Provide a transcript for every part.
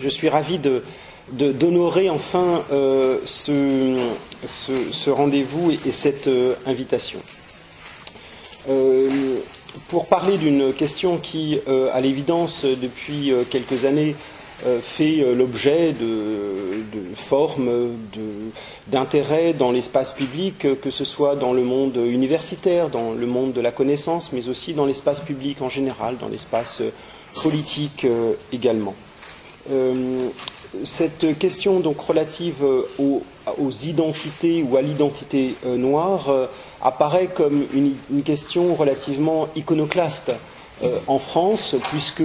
Je suis ravi d'honorer enfin ce, rendez-vous et, cette invitation. pour parler d'une question qui, à l'évidence, depuis quelques années, euh, fait euh, l'objet de, formes d'intérêt dans l'espace public, que ce soit dans le monde universitaire, dans le monde de la connaissance, mais aussi dans l'espace public en général, dans l'espace euh, politique également. Cette question donc relative aux, identités ou à l'identité noire apparaît comme une, question relativement iconoclaste en France, puisque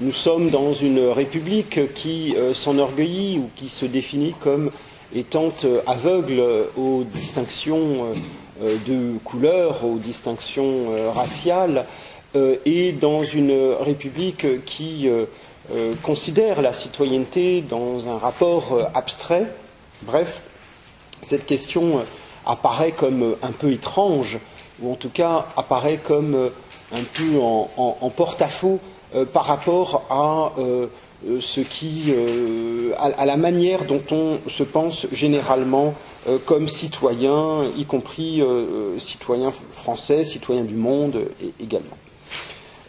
nous sommes dans une république qui euh, s'enorgueillit ou qui se définit comme étant euh, aveugle aux distinctions euh, de couleur, aux distinctions raciales, et dans une république qui considère la citoyenneté dans un rapport abstrait. Bref, cette question apparaît comme un peu étrange, ou en tout cas apparaît comme un peu en porte-à-faux euh, par rapport à euh, ce qui, euh, à, la manière dont on se pense généralement comme citoyen, y compris citoyen français, citoyen du monde également.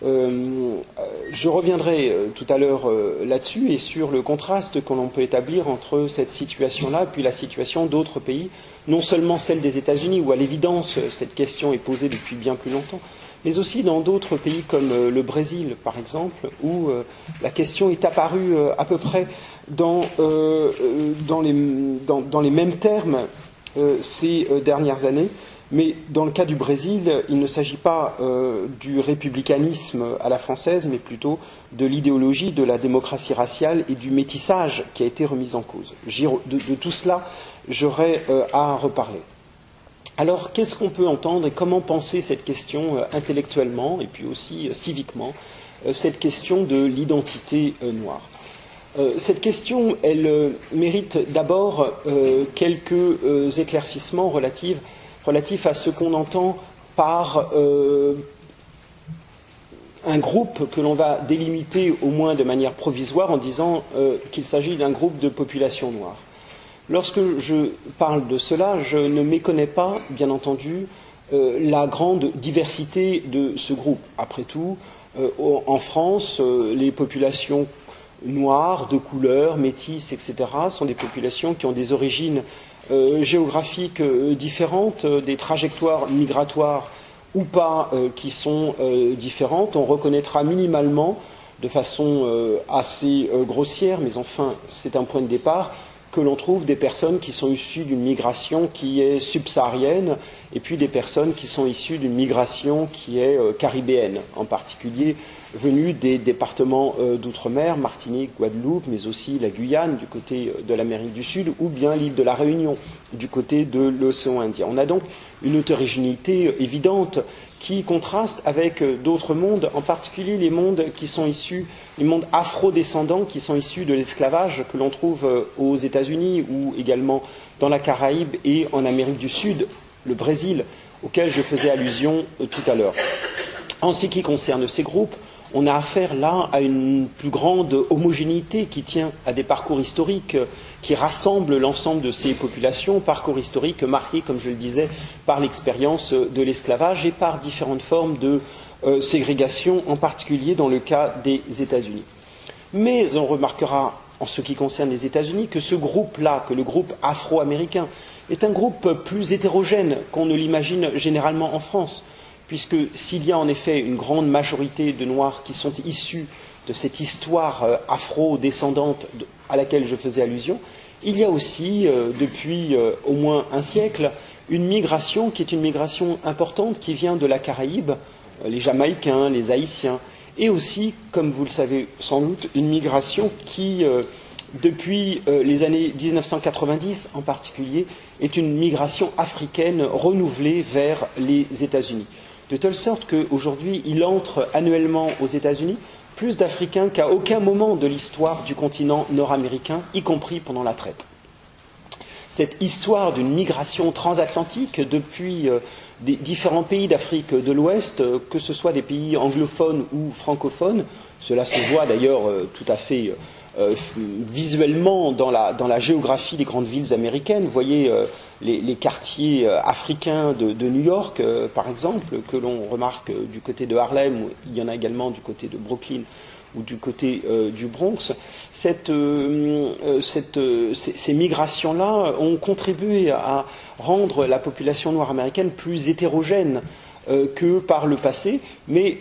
Je reviendrai tout à l'heure là-dessus et sur le contraste qu'on peut établir entre cette situation-là et puis la situation d'autres pays, non seulement celle des États-Unis, où à l'évidence cette question est posée depuis bien plus longtemps, mais aussi dans d'autres pays comme euh, le Brésil, par exemple, où euh, la question est apparue euh, à peu près dans, les, mêmes termes ces dernières années. Mais dans le cas du Brésil, il ne s'agit pas du républicanisme à la française, mais plutôt de l'idéologie de la démocratie raciale et du métissage qui a été remis en cause. de tout cela, j'aurai à reparler. Alors, qu'est-ce qu'on peut entendre et comment penser cette question euh, intellectuellement et puis aussi euh, civiquement, euh, cette question de l'identité noire? Cette question, elle mérite d'abord quelques éclaircissements relatifs, relatifs à ce qu'on entend par un groupe que l'on va délimiter au moins de manière provisoire en disant qu'il s'agit d'un groupe de population noire. Lorsque je parle de cela, je ne méconnais pas, bien entendu, euh, la grande diversité de ce groupe. Après tout, euh, en France, euh, les populations noires, de couleur, métisses, etc., sont des populations qui ont des origines géographiques différentes, des trajectoires migratoires ou pas qui sont différentes. On reconnaîtra minimalement, de façon assez grossière, mais enfin c'est un point de départ, que l'on trouve des personnes qui sont issues d'une migration qui est subsaharienne et puis des personnes qui sont issues d'une migration qui est euh, caribéenne, en particulier venues des départements euh, d'outre-mer, Martinique, Guadeloupe, mais aussi la Guyane du côté euh, de l'Amérique du Sud ou bien l'île de la Réunion du côté de l'océan Indien. On a donc une hétérogénéité évidente qui contraste avec d'autres mondes, en particulier les mondes qui sont issus les mondes afro-descendants qui sont issus de l'esclavage que l'on trouve euh, aux États-Unis ou également dans la Caraïbe et en Amérique du Sud, le Brésil, auquel je faisais allusion euh, tout à l'heure. En ce qui concerne ces groupes, on a affaire là à une plus grande homogénéité qui tient à des parcours historiques euh, qui rassemblent l'ensemble de ces populations, parcours historiques marqués, comme je le disais, par l'expérience de l'esclavage et par différentes formes de euh, ségrégation, en particulier dans le cas des États-Unis. Mais on remarquera, en ce qui concerne les États-Unis, que ce groupe-là, que le groupe afro-américain, est un groupe plus hétérogène qu'on ne l'imagine généralement en France, puisque s'il y a en effet une grande majorité de Noirs qui sont issus de cette histoire euh, afro-descendante à laquelle je faisais allusion, il y a aussi, euh, depuis au moins un siècle, une migration qui est une migration importante qui vient de la Caraïbe, euh, les Jamaïcains, les Haïtiens, et aussi, comme vous le savez sans doute, une migration qui, euh, depuis euh, les années 1990 en particulier, est une migration africaine renouvelée vers les États-Unis. De telle sorte qu'aujourd'hui, il entre annuellement aux États-Unis plus d'Africains qu'à aucun moment de l'histoire du continent nord-américain, y compris pendant la traite. Cette histoire d'une migration transatlantique depuis des différents pays d'Afrique de l'Ouest, euh, que ce soit des pays anglophones ou francophones. Cela se voit d'ailleurs euh, tout à fait visuellement dans la, géographie des grandes villes américaines. Voyez les, quartiers africains de, New York, par exemple, que l'on remarque du côté de Harlem, il y en a également du côté de Brooklyn ou du côté euh, du Bronx, euh, euh, ces, migrations-là ont contribué à rendre la population noire américaine plus hétérogène que par le passé, mais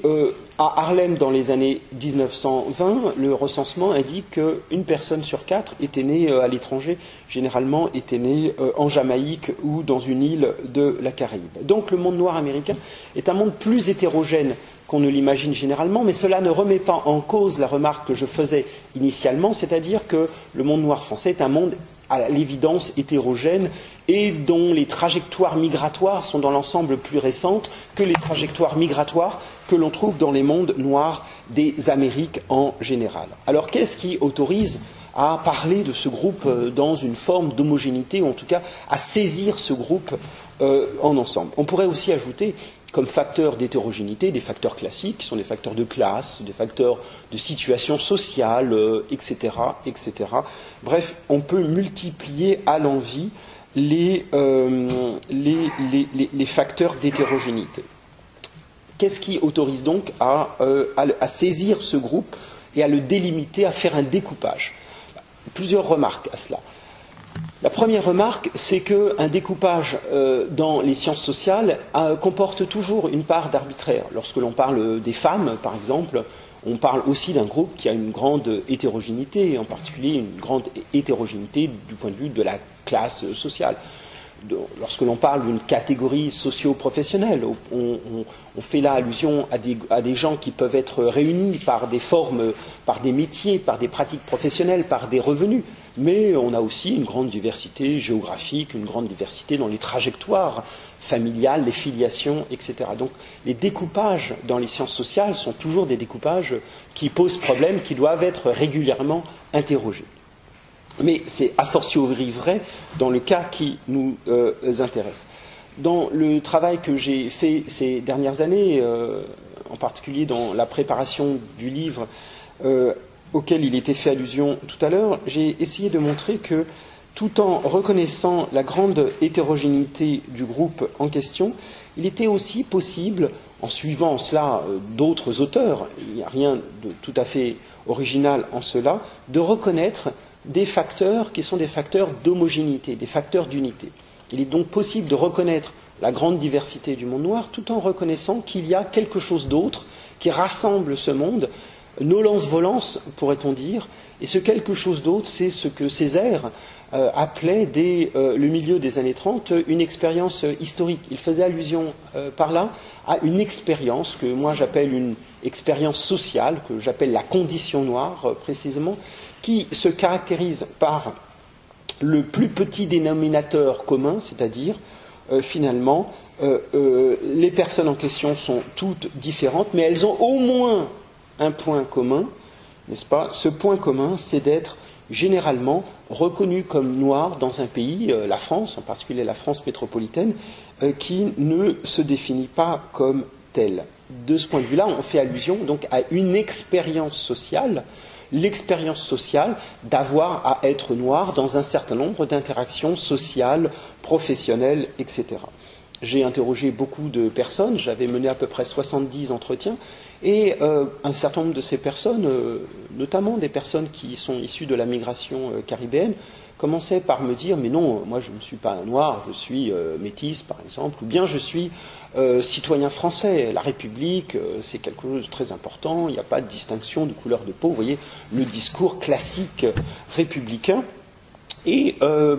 à Harlem, dans les années 1920, le recensement indique qu'une personne sur quatre était née à l'étranger, généralement était née en Jamaïque ou dans une île de la Caraïbe. Donc le monde noir américain est un monde plus hétérogène qu'on ne l'imagine généralement, mais cela ne remet pas en cause la remarque que je faisais initialement, c'est-à-dire que le monde noir français est un monde à l'évidence hétérogène et dont les trajectoires migratoires sont dans l'ensemble plus récentes que les trajectoires migratoires que l'on trouve dans les mondes noirs des Amériques en général. Alors qu'est-ce qui autorise à parler de ce groupe euh, dans une forme d'homogénéité, ou en tout cas à saisir ce groupe euh, en ensemble? On pourrait aussi ajouter comme facteurs d'hétérogénéité, des facteurs classiques, qui sont des facteurs de classe, des facteurs de situation sociale, etc., euh, etc. Bref, on peut multiplier à l'envi les, euh, les, facteurs d'hétérogénéité. Qu'est-ce qui autorise donc euh, à, saisir ce groupe et à le délimiter, à faire un découpage? Plusieurs remarques à cela. La première remarque, c'est qu'un découpage euh, dans les sciences sociales comporte toujours une part d'arbitraire. Lorsque l'on parle des femmes, par exemple, on parle aussi d'un groupe qui a une grande hétérogénéité, en particulier une grande hétérogénéité du point de vue de la classe sociale. lorsque l'on parle d'une catégorie socio-professionnelle, on, fait là allusion à des, gens qui peuvent être réunis par des formes, par des métiers, par des pratiques professionnelles, par des revenus mais on a aussi une grande diversité géographique, une grande diversité dans les trajectoires familiales, les filiations, etc. Donc les découpages dans les sciences sociales sont toujours des découpages qui posent problème, qui doivent être régulièrement interrogés. Mais c'est a fortiori vrai dans le cas qui nous euh, intéresse. Dans le travail que j'ai fait ces dernières années, euh, en particulier dans la préparation du livre euh, auquel il était fait allusion tout à l'heure, j'ai essayé de montrer que tout en reconnaissant la grande hétérogénéité du groupe en question, il était aussi possible, en suivant cela euh, d'autres auteurs, il n'y a rien de tout à fait original en cela, de reconnaître des facteurs qui sont des facteurs d'homogénéité, des facteurs d'unité. Il est donc possible de reconnaître la grande diversité du monde noir tout en reconnaissant qu'il y a quelque chose d'autre qui rassemble ce monde nos lances-volances, pourrait-on dire, et ce quelque chose d'autre, c'est ce que Césaire euh, appelait dès euh, le milieu des années 30 une expérience historique. Il faisait allusion euh, par là à une expérience que moi j'appelle une expérience sociale, que j'appelle la condition noire précisément, qui se caractérise par le plus petit dénominateur commun, c'est-à-dire finalement les personnes en question sont toutes différentes, mais elles ont au moins un point commun, n'est-ce pas Ce point commun, c'est d'être généralement reconnu comme noir dans un pays, euh, la France, en particulier la France métropolitaine, euh, qui ne se définit pas comme tel. De ce point de vue-là, on fait allusion donc à une expérience sociale, l'expérience sociale d'avoir à être noir dans un certain nombre d'interactions sociales, professionnelles, etc. J'ai interrogé beaucoup de personnes, j'avais mené à peu près 70 entretiens, et euh, un certain nombre de ces personnes, euh, notamment des personnes qui sont issues de la migration euh, caribéenne, commençaient par me dire Mais non, moi je ne suis pas noir, je suis métisse par exemple, ou bien je suis citoyen français. La République, c'est quelque chose de très important, il n'y a pas de distinction de couleur de peau. Vous voyez, le discours classique républicain. Et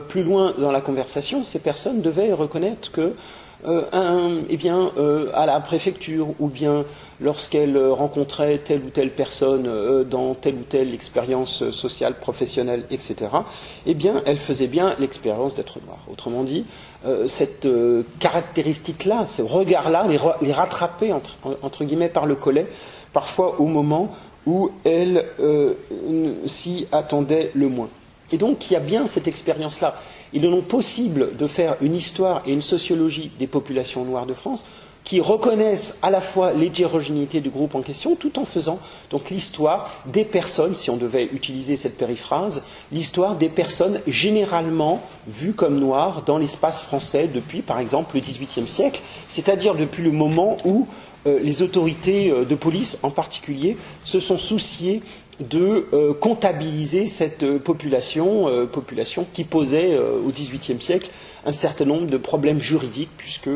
plus loin dans la conversation, ces personnes devaient reconnaître que eh bien, à la préfecture ou bien lorsqu'elle rencontrait telle ou telle personne euh, dans telle ou telle expérience sociale, professionnelle, etc., eh bien, elle faisait bien l'expérience d'être noire. Autrement dit, euh, cette euh, caractéristique-là, ce regard-là, les, rattraper entre, guillemets par le collet, parfois au moment où elle s'y attendait le moins. Et donc, il y a bien cette expérience-là. Il est donc possible de faire une histoire et une sociologie des populations noires de France qui reconnaissent à la fois l'hétérogénéité du groupe en question, tout en faisant donc l'histoire des personnes, si on devait utiliser cette périphrase, l'histoire des personnes généralement vues comme noires dans l'espace français depuis, par exemple, le XVIIIe siècle, c'est-à-dire depuis le moment où euh, les autorités euh, de police en particulier se sont souciées de euh, comptabiliser cette population, qui posait au XVIIIe siècle un certain nombre de problèmes juridiques, puisque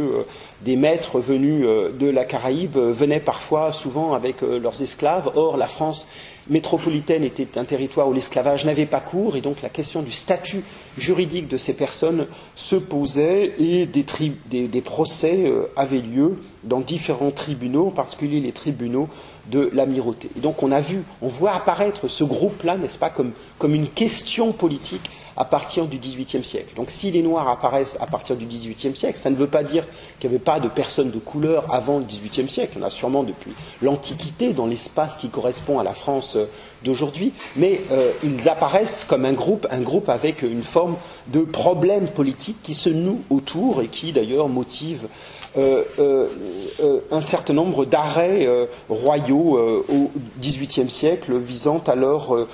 des maîtres venus euh, de la Caraïbe euh, venaient parfois, souvent avec euh, leurs esclaves. Or, la France métropolitaine était un territoire où l'esclavage n'avait pas cours, et donc la question du statut juridique de ces personnes se posait, et des, procès avaient lieu dans différents tribunaux, en particulier les tribunaux de l'amirauté. Donc on a vu, on voit apparaître ce groupe-là, n'est-ce pas, comme une question politique à partir du XVIIIe siècle. Donc si les Noirs apparaissent à partir du XVIIIe siècle, ça ne veut pas dire qu'il n'y avait pas de personnes de couleur avant le XVIIIe siècle. En a sûrement depuis l'Antiquité dans l'espace qui correspond à la France euh, d'aujourd'hui, mais euh, ils apparaissent comme un groupe, un groupe avec une forme de problème politique qui se noue autour et qui d'ailleurs motive un certain nombre d'arrêts royaux au XVIIIe siècle visant à leur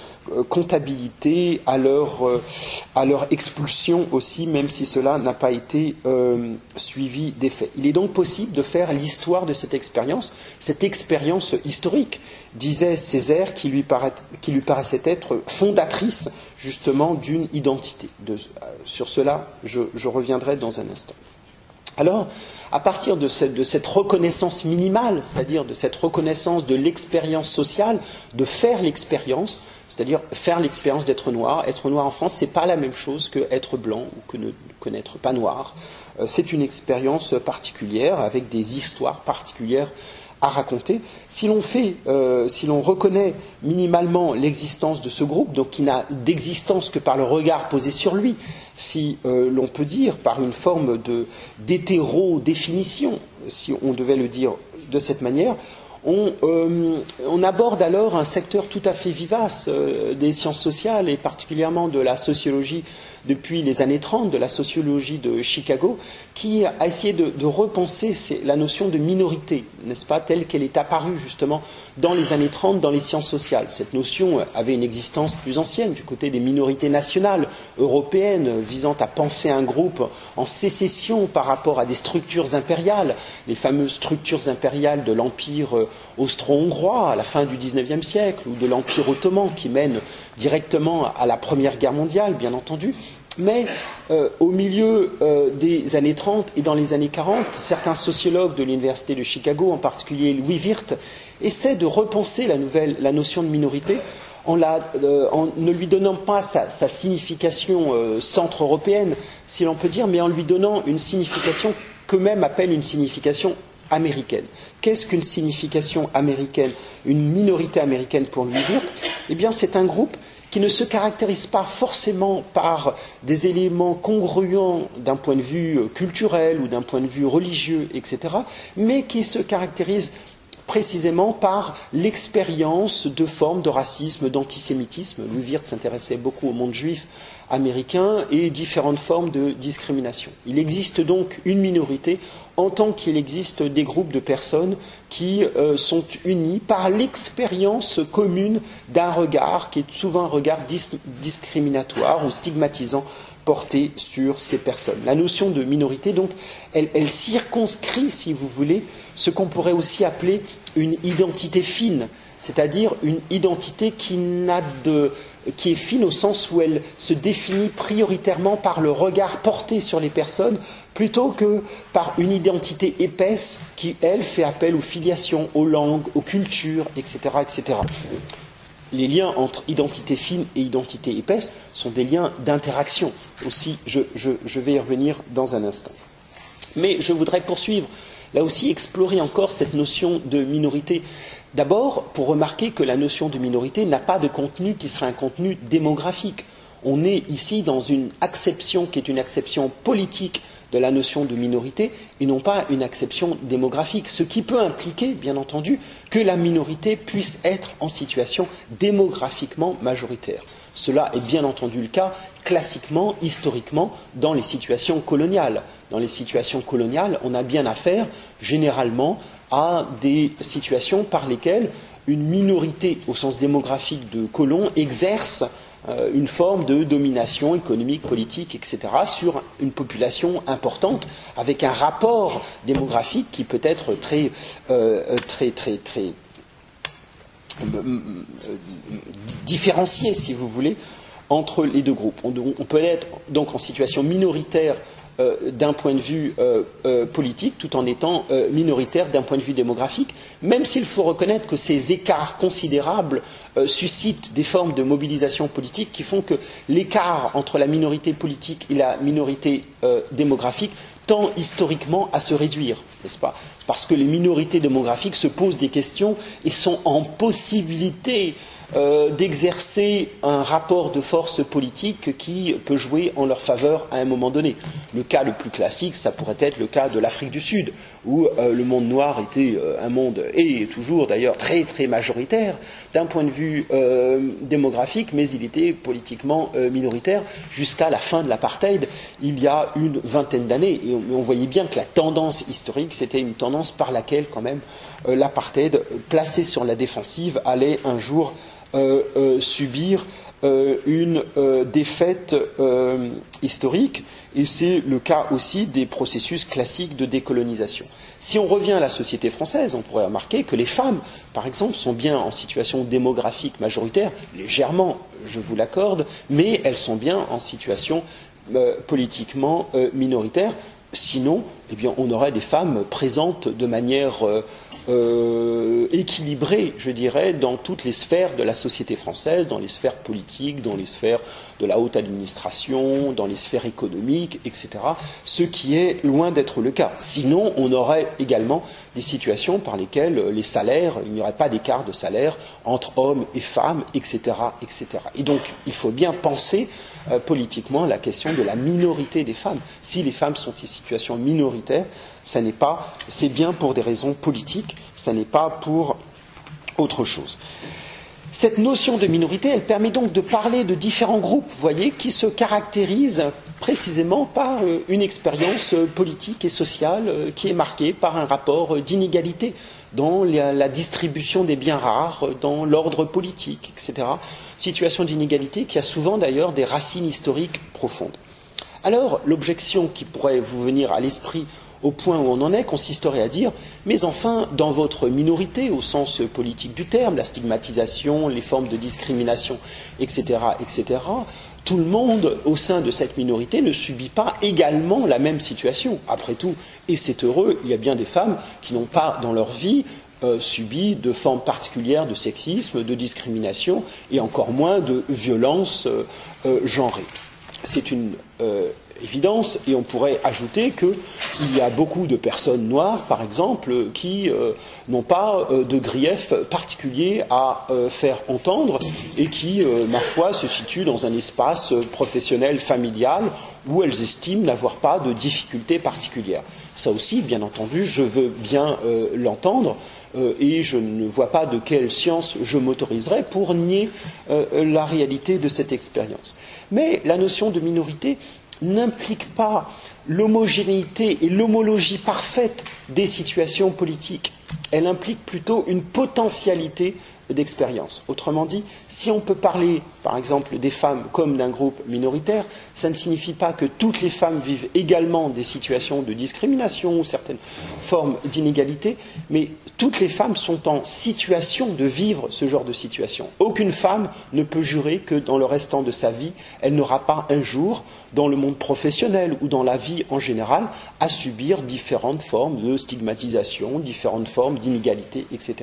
comptabilité, à leur, expulsion aussi, même si cela n'a pas été suivi des faits. Il est donc possible de faire l'histoire de cette expérience, cette expérience historique, disait Césaire, qui lui, qui lui paraissait être fondatrice justement d'une identité. sur cela, je reviendrai dans un instant. Alors, à partir de cette, reconnaissance minimale, c'est-à-dire de cette reconnaissance de l'expérience sociale, de faire l'expérience, c'est-à-dire faire l'expérience d'être noir. Être noir en France, ce n'est pas la même chose que être blanc ou que n'être pas noir. Euh, c'est une expérience particulière avec des histoires particulières à raconter. Si l'on fait, euh, si l'on reconnaît minimalement l'existence de ce groupe, donc qui n'a d'existence que par le regard posé sur lui, si euh, l'on peut dire par une forme de d'hétéro-définition, si on devait le dire de cette manière, on, euh, aborde alors un secteur tout à fait vivace des sciences sociales et particulièrement de la sociologie depuis les années 30 de la sociologie de Chicago, qui a essayé de, repenser la notion de minorité, n'est-ce pas, telle qu'elle est apparue justement dans les années 30 dans les sciences sociales. Cette notion avait une existence plus ancienne du côté des minorités nationales européennes, visant à penser un groupe en sécession par rapport à des structures impériales, les fameuses structures impériales de l'Empire austro-hongrois à la fin du XIXe siècle, ou de l'Empire ottoman qui mène directement à la Première Guerre mondiale, bien entendu. Mais euh, au milieu euh, des années 30 et dans les années 40, certains sociologues de l'Université de Chicago, en particulier Louis Wirth, essaient de repenser la, notion de minorité en, euh, en, ne lui donnant pas sa, sa signification centre-européenne, si l'on peut dire, mais en lui donnant une signification qu'eux-mêmes appellent une signification américaine. Qu'est-ce qu'une signification américaine, une minorité américaine pour Louis Wirth? Eh bien, c'est un groupe qui ne se caractérise pas forcément par des éléments congruents d'un point de vue euh, culturel ou d'un point de vue religieux, etc., mais qui se caractérise précisément par l'expérience de formes de racisme, d'antisémitisme. Louis s'intéressait beaucoup au monde juif américain et différentes formes de discrimination. Il existe donc une minorité en tant qu'il existe des groupes de personnes qui euh, sont unis par l'expérience commune d'un regard qui est souvent un regard discriminatoire ou stigmatisant porté sur ces personnes. La notion de minorité, donc, elle circonscrit, si vous voulez, ce qu'on pourrait aussi appeler une identité fine, c'est-à-dire une identité qui, est fine au sens où elle se définit prioritairement par le regard porté sur les personnes plutôt que par une identité épaisse qui, elle, fait appel aux filiations, aux langues, aux cultures, etc. etc. Les liens entre identité fine et identité épaisse sont des liens d'interaction. Aussi, je vais y revenir dans un instant. Mais je voudrais poursuivre là aussi explorer encore cette notion de minorité. D'abord, pour remarquer que la notion de minorité n'a pas de contenu qui serait un contenu démographique. On est ici dans une acception qui est une acception politique de la notion de minorité et non pas une acception démographique, ce qui peut impliquer, bien entendu, que la minorité puisse être en situation démographiquement majoritaire. Cela est bien entendu le cas classiquement, historiquement, dans les situations coloniales. Dans les situations coloniales, on a bien affaire, généralement, à des situations par lesquelles une minorité, au sens démographique de colons, exerce euh, une forme de domination économique, politique, etc., sur une population importante, avec un rapport démographique qui peut être très, euh, très, très, euh, différencié, si vous voulez, entre les deux groupes. On, peut être donc en situation minoritaire d'un point de vue politique tout en étant minoritaire d'un point de vue démographique, même s'il faut reconnaître que ces écarts considérables euh, suscite des formes de mobilisation politique qui font que l'écart entre la minorité politique et la minorité euh, démographique tend historiquement à se réduire, n'est-ce pas? Parce que les minorités démographiques se posent des questions et sont en possibilité euh, d'exercer un rapport de force politique qui peut jouer en leur faveur à un moment donné. Le cas le plus classique, ça pourrait être le cas de l'Afrique du Sud, où euh, le monde noir était euh, un monde, et toujours d'ailleurs très très majoritaire d'un point de vue démographique, mais il était politiquement minoritaire jusqu'à la fin de l'apartheid, il y a une vingtaine d'années. On, voyait bien que la tendance historique, c'était une tendance par laquelle quand même l'apartheid, placé sur la défensive, allait un jour euh, euh, subir euh, une défaite historique, et c'est le cas aussi des processus classiques de décolonisation. Si on revient à la société française, on pourrait remarquer que les femmes, par exemple, sont bien en situation démographique majoritaire, légèrement, je vous l'accorde, mais elles sont bien en situation politiquement minoritaire. Sinon, eh bien, on aurait des femmes présentes de manière euh, équilibré, je dirais, dans toutes les sphères de la société française, dans les sphères politiques, dans les sphères de la haute administration, dans les sphères économiques, etc. Ce qui est loin d'être le cas. Sinon, on aurait également des situations par lesquelles les salaires, il n'y aurait pas d'écart de salaire entre hommes et femmes, etc., etc. Et donc, il faut bien penser euh, politiquement la question de la minorité des femmes. Si les femmes sont en situation minoritaire, c'est bien pour des raisons politiques, ça n'est pas pour autre chose. Cette notion de minorité, elle permet donc de parler de différents groupes, voyez, qui se caractérisent précisément par euh, une expérience euh, politique et sociale euh, qui est marquée par un rapport d'inégalité dans la distribution des biens rares, dans l'ordre politique, etc. Situation d'inégalité qui a souvent d'ailleurs des racines historiques profondes. Alors, l'objection qui pourrait vous venir à l'esprit au point où on en est consisterait à dire mais enfin, dans votre minorité, au sens politique du terme, la stigmatisation, les formes de discrimination, etc., etc., tout le monde au sein de cette minorité ne subit pas également la même situation. Après tout, et c'est heureux, il y a bien des femmes qui n'ont pas dans leur vie euh, subi de formes particulières de sexisme, de discrimination et encore moins de violence euh, euh, genrée. C'est une évidence, et on pourrait ajouter qu'il y a beaucoup de personnes noires, par exemple, qui euh, n'ont pas euh, de grief particulier à euh, faire entendre et qui, ma foi, se situent dans un espace professionnel familial où elles estiment n'avoir pas de difficultés particulières. Ça aussi, bien entendu, je veux bien l'entendre. et je ne vois pas de quelle science je m'autoriserais pour nier la réalité de cette expérience. Mais la notion de minorité n'implique pas l'homogénéité et l'homologie parfaite des situations politiques. Elle implique plutôt une potentialité d'expérience. Autrement dit, si on peut parler, par exemple, des femmes comme d'un groupe minoritaire, ça ne signifie pas que toutes les femmes vivent également des situations de discrimination ou certaines formes d'inégalité, mais toutes les femmes sont en situation de vivre ce genre de situation. Aucune femme ne peut jurer que dans le restant de sa vie, elle n'aura pas un jour, dans le monde professionnel ou dans la vie en général, à subir différentes formes de stigmatisation, différentes formes d'inégalité, etc.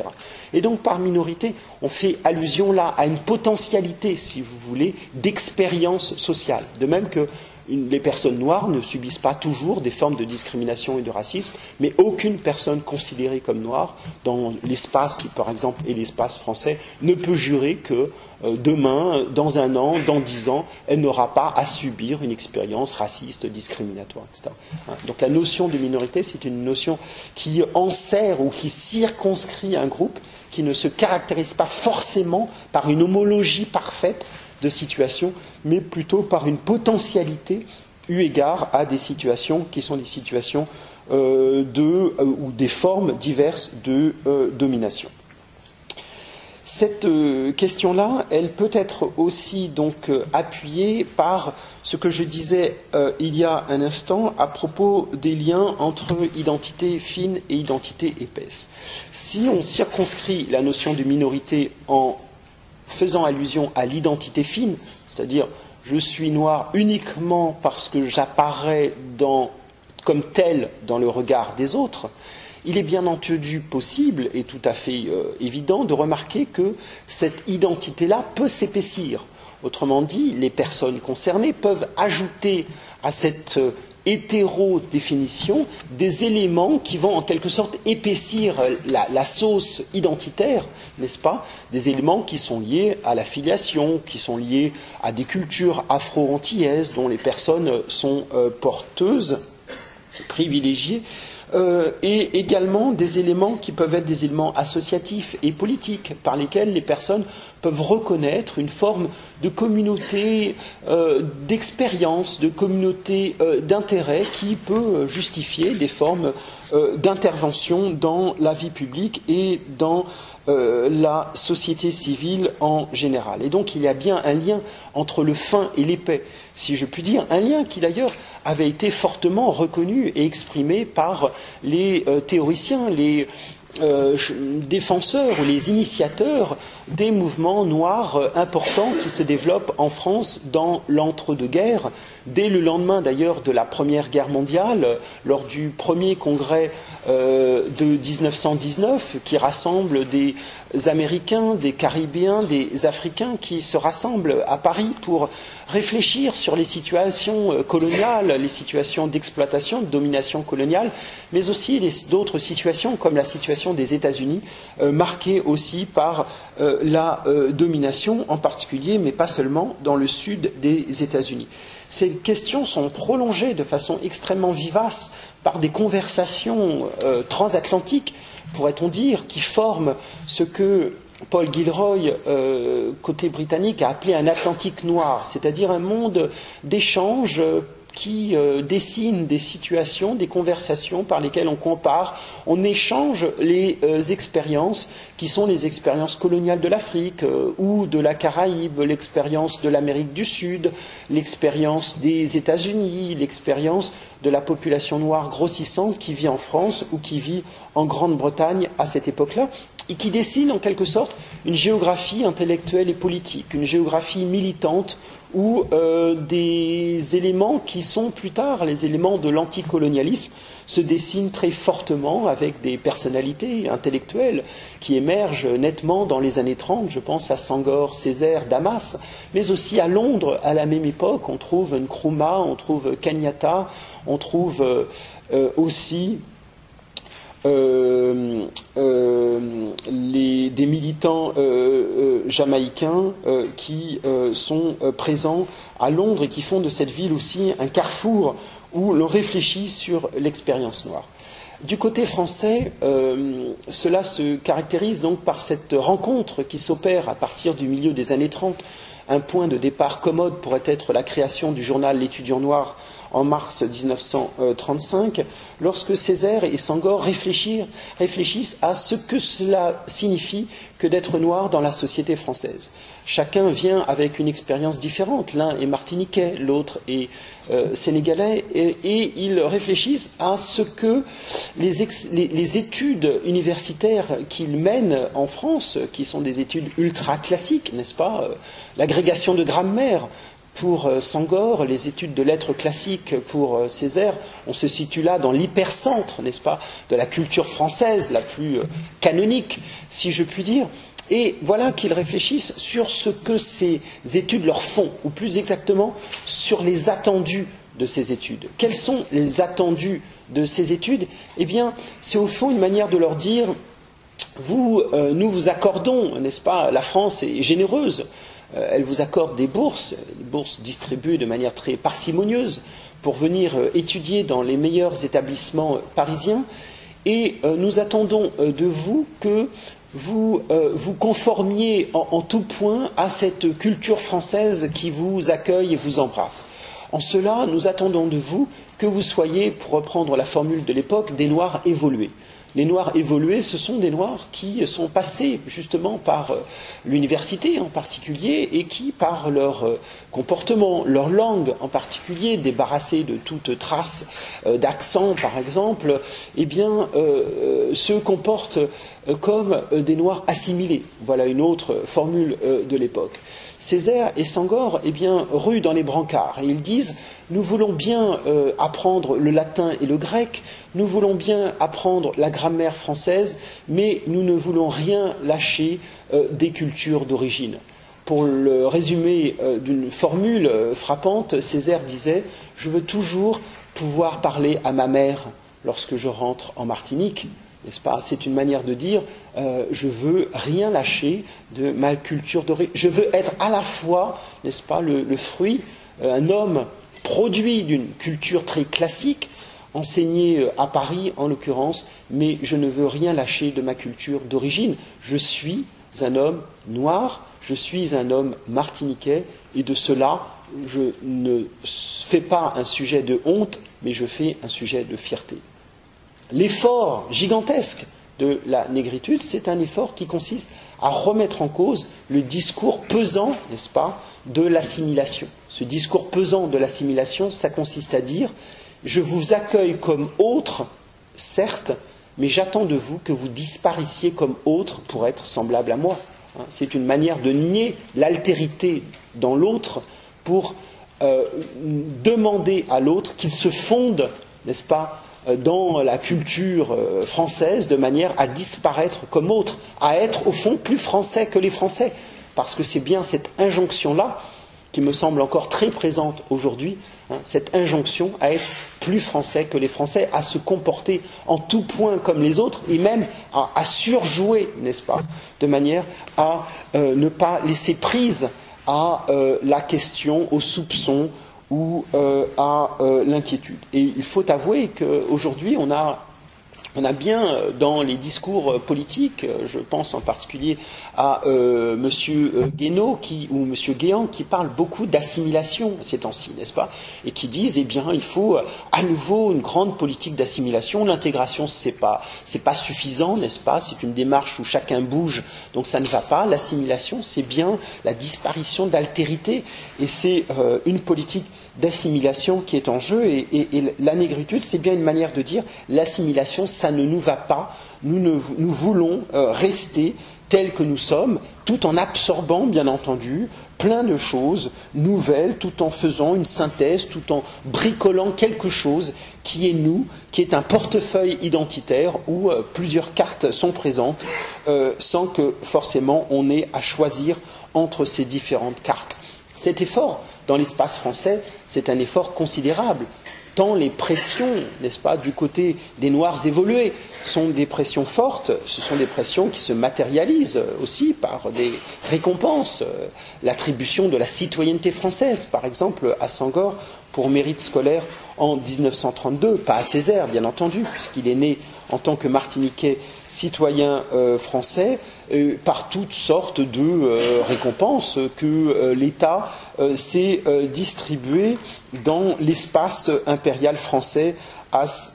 Et donc, par minorité, on fait allusion là à une potentialité, si vous voulez, d'expérience sociale. De même que les personnes noires ne subissent pas toujours des formes de discrimination et de racisme, mais aucune personne considérée comme noire dans l'espace qui, par exemple, est l'espace français, ne peut jurer que euh, demain, dans un an, dans dix ans, elle n'aura pas à subir une expérience raciste, discriminatoire, etc. Hein. Donc la notion de minorité, c'est une notion qui enserre ou qui circonscrit un groupe qui ne se caractérise pas forcément par une homologie parfaite de situation, mais plutôt par une potentialité eu égard à des situations qui sont des situations euh, euh, ou des formes diverses de domination. Cette euh, question-là, elle peut être aussi donc euh, appuyée par ce que je disais euh, il y a un instant à propos des liens entre identité fine et identité épaisse. Si on circonscrit la notion de minorité en faisant allusion à l'identité fine, c'est-à-dire je suis noir uniquement parce que j'apparais comme tel dans le regard des autres, il est bien entendu possible et tout à fait euh, évident de remarquer que cette identité-là peut s'épaissir. Autrement dit, les personnes concernées peuvent ajouter à cette euh, hétéro-définition des éléments qui vont en quelque sorte épaissir la, sauce identitaire, n'est-ce pas? Des éléments qui sont liés à la filiation, qui sont liés à des cultures afro-antillaises dont les personnes sont euh, porteuses, privilégiées. Euh, et également des éléments qui peuvent être des éléments associatifs et politiques par lesquels les personnes peuvent reconnaître une forme de communauté euh, d'expérience, de communauté euh, d'intérêt qui peut justifier des formes d'intervention dans la vie publique et dans la société civile en général. Et donc il y a bien un lien entre le fin et l'épais, si je puis dire, un lien qui d'ailleurs avait été fortement reconnu et exprimé par les euh, théoriciens, les euh, défenseurs ou les initiateurs des mouvements noirs euh, importants qui se développent en France dans l'entre-deux-guerres, dès le lendemain d'ailleurs de la Première Guerre mondiale, lors du premier congrès de 1919 qui rassemble des Américains, des Caribéens, des Africains qui se rassemblent à Paris pour réfléchir sur les situations euh, coloniales, les situations d'exploitation, de domination coloniale, mais aussi d'autres situations comme la situation des États-Unis, euh, marquée aussi par euh, la domination en particulier, mais pas seulement dans le sud des États-Unis. Ces questions sont prolongées de façon extrêmement vivace par des conversations transatlantiques, pourrait-on dire, qui forment ce que Paul Gilroy, euh, côté britannique, a appelé un Atlantique noir, c'est-à-dire un monde d'échanges qui euh, dessine des situations, des conversations par lesquelles on compare, on échange les euh, expériences qui sont les expériences coloniales de l'Afrique ou de la Caraïbe, l'expérience de l'Amérique du Sud, l'expérience des États-Unis, l'expérience de la population noire grossissante qui vit en France ou qui vit en Grande-Bretagne à cette époque-là et qui dessine en quelque sorte une géographie intellectuelle et politique, une géographie militante où euh, des éléments qui sont plus tard les éléments de l'anticolonialisme se dessinent très fortement avec des personnalités intellectuelles qui émergent nettement dans les années 30. Je pense à Sangor, Césaire, Damas, mais aussi à Londres à la même époque. On trouve Nkrumah, on trouve Kenyatta, on trouve euh, euh, aussi des militants euh, jamaïcains qui sont présents à Londres et qui font de cette ville aussi un carrefour où l'on réfléchit sur l'expérience noire. Du côté français, cela se caractérise donc par cette rencontre qui s'opère à partir du milieu des années 30. Un point de départ commode pourrait être la création du journal L'étudiant noir en mars 1935, lorsque Césaire et Sangor réfléchissent à ce que cela signifie que d'être noir dans la société française. Chacun vient avec une expérience différente. L'un est martiniquais, l'autre est euh, sénégalais, et, ils réfléchissent à ce que les, études universitaires qu'ils mènent en France, qui sont des études ultra classiques, n'est-ce pas euh, L'agrégation de grammaire, pour euh, Sangor, les études de lettres classiques pour euh, Césaire, on se situe là dans l'hypercentre, n'est-ce pas, de la culture française la plus euh, canonique, si je puis dire. Et voilà qu'ils réfléchissent sur ce que ces études leur font, ou plus exactement sur les attendus de ces études. Quels sont les attendus de ces études? Eh bien, c'est au fond une manière de leur dire vous, nous vous accordons, n'est-ce pas, la France est généreuse, elle vous accorde des bourses, des bourses distribuées de manière très parcimonieuse pour venir étudier dans les meilleurs établissements parisiens, et nous attendons de vous que vous euh, vous conformiez en, tout point à cette culture française qui vous accueille et vous embrasse. En cela, nous attendons de vous que vous soyez, pour reprendre la formule de l'époque, des Noirs évolués. Les Noirs évolués, ce sont des Noirs qui sont passés justement par euh, l'université en particulier et qui, par leur euh, comportement, leur langue en particulier, débarrassés de toute trace d'accent par exemple, eh bien, se comportent euh, comme euh, des Noirs assimilés. Voilà une autre formule euh, de l'époque. Césaire et Sangor, eh ruent dans les brancards et ils disent Nous voulons bien apprendre le latin et le grec, nous voulons bien apprendre la grammaire française, mais nous ne voulons rien lâcher des cultures d'origine. Pour le résumer d'une formule frappante, Césaire disait Je veux toujours pouvoir parler à ma mère lorsque je rentre en Martinique, C'est une manière de dire euh, je veux rien lâcher de ma culture d'origine. Je veux être à la fois, n'est-ce pas, le, fruit, euh, un homme produit d'une culture très classique, enseigné euh, à Paris en l'occurrence, mais je ne veux rien lâcher de ma culture d'origine. Je suis un homme noir, je suis un homme martiniquais, et de cela, je ne fais pas un sujet de honte, mais je fais un sujet de fierté. L'effort gigantesque de la négritude, c'est un effort qui consiste à remettre en cause le discours pesant, n'est-ce pas, de l'assimilation. Ce discours pesant de l'assimilation, ça consiste à dire je vous accueille comme autre, certes, mais j'attends de vous que vous disparaissiez comme autre pour être semblable à moi. Hein, c'est une manière de nier l'altérité dans l'autre pour euh, demander à l'autre qu'il se fonde, n'est-ce pas, dans la culture euh, française de manière à disparaître comme autre, à être au fond plus français que les Français. Parce que c'est bien cette injonction-là qui me semble encore très présente aujourd'hui, hein, cette injonction à être plus français que les Français, à se comporter en tout point comme les autres, et même à, surjouer, n'est-ce pas, de manière à euh, ne pas laisser prise à la question, au soupçon, ou euh, à euh, l'inquiétude. Et il faut avouer qu'aujourd'hui, on a on a bien euh, dans les discours politiques, je pense en particulier à M. Guénaud qui, ou M. Guéant qui parlent beaucoup d'assimilation ces temps-ci, n'est-ce pas? Et qui disent, eh bien, il faut à nouveau une grande politique d'assimilation. L'intégration, c'est pas, c'est pas suffisant, n'est-ce pas? C'est une démarche où chacun bouge, donc ça ne va pas. L'assimilation, c'est bien la disparition d'altérité, et c'est une politique d'assimilation qui est en jeu. Et, la négritude, c'est bien une manière de dire l'assimilation, ça ne nous va pas. Nous, nous voulons euh, rester tels que nous sommes, tout en absorbant, bien entendu, plein de choses nouvelles, tout en faisant une synthèse, tout en bricolant quelque chose qui est nous, qui est un portefeuille identitaire où euh, plusieurs cartes sont présentes, euh, sans que forcément on ait à choisir entre ces différentes cartes. Cet effort dans l'espace français, c'est un effort considérable, tant les pressions, n'est-ce pas, du côté des Noirs évolués sont des pressions fortes, ce sont des pressions qui se matérialisent aussi par des récompenses, l'attribution de la citoyenneté française, par exemple à Sangor pour mérite scolaire en 1932, pas à Césaire bien entendu, puisqu'il est né en tant que Martiniquais citoyen euh, français, par toutes sortes de euh, récompenses que l'État s'est distribué dans l'espace impérial français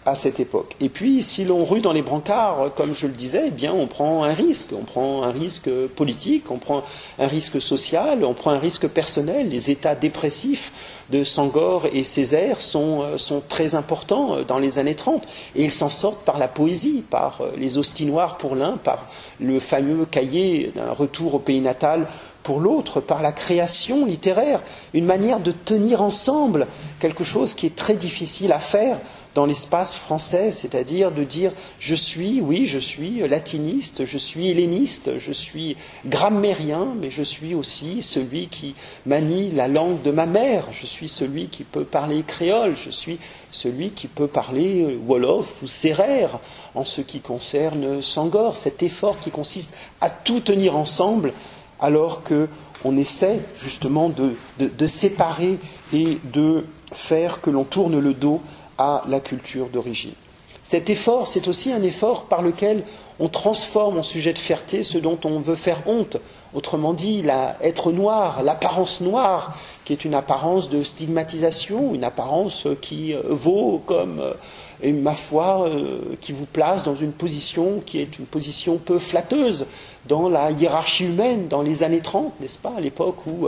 à, cette époque. Et puis, si l'on rue dans les brancards, comme je le disais, eh bien, on prend un risque. On prend un risque politique, on prend un risque social, on prend un risque personnel. Les états dépressifs de Sangor et Césaire sont, euh, sont très importants euh, dans les années 30. Et ils s'en sortent par la poésie, par euh, les hosties noires pour l'un, par le fameux cahier d'un retour au pays natal pour l'autre, par la création littéraire, une manière de tenir ensemble quelque chose qui est très difficile à faire dans l'espace français, c'est-à-dire de dire je suis, oui, je suis latiniste, je suis helléniste, je suis grammairien, mais je suis aussi celui qui manie la langue de ma mère, je suis celui qui peut parler créole, je suis celui qui peut parler wolof ou sérère en ce qui concerne Sangor, cet effort qui consiste à tout tenir ensemble alors qu'on essaie justement de séparer et de faire que l'on tourne le dos à la culture d'origine. Cet effort, c'est aussi un effort par lequel on transforme en sujet de fierté ce dont on veut faire honte. Autrement dit, être noir, l'apparence noire, qui est une apparence de stigmatisation, une apparence qui vaut comme, euh, ma foi, euh, qui vous place dans une position qui est une position peu flatteuse dans la hiérarchie humaine dans les années 30, n'est-ce pas, à l'époque où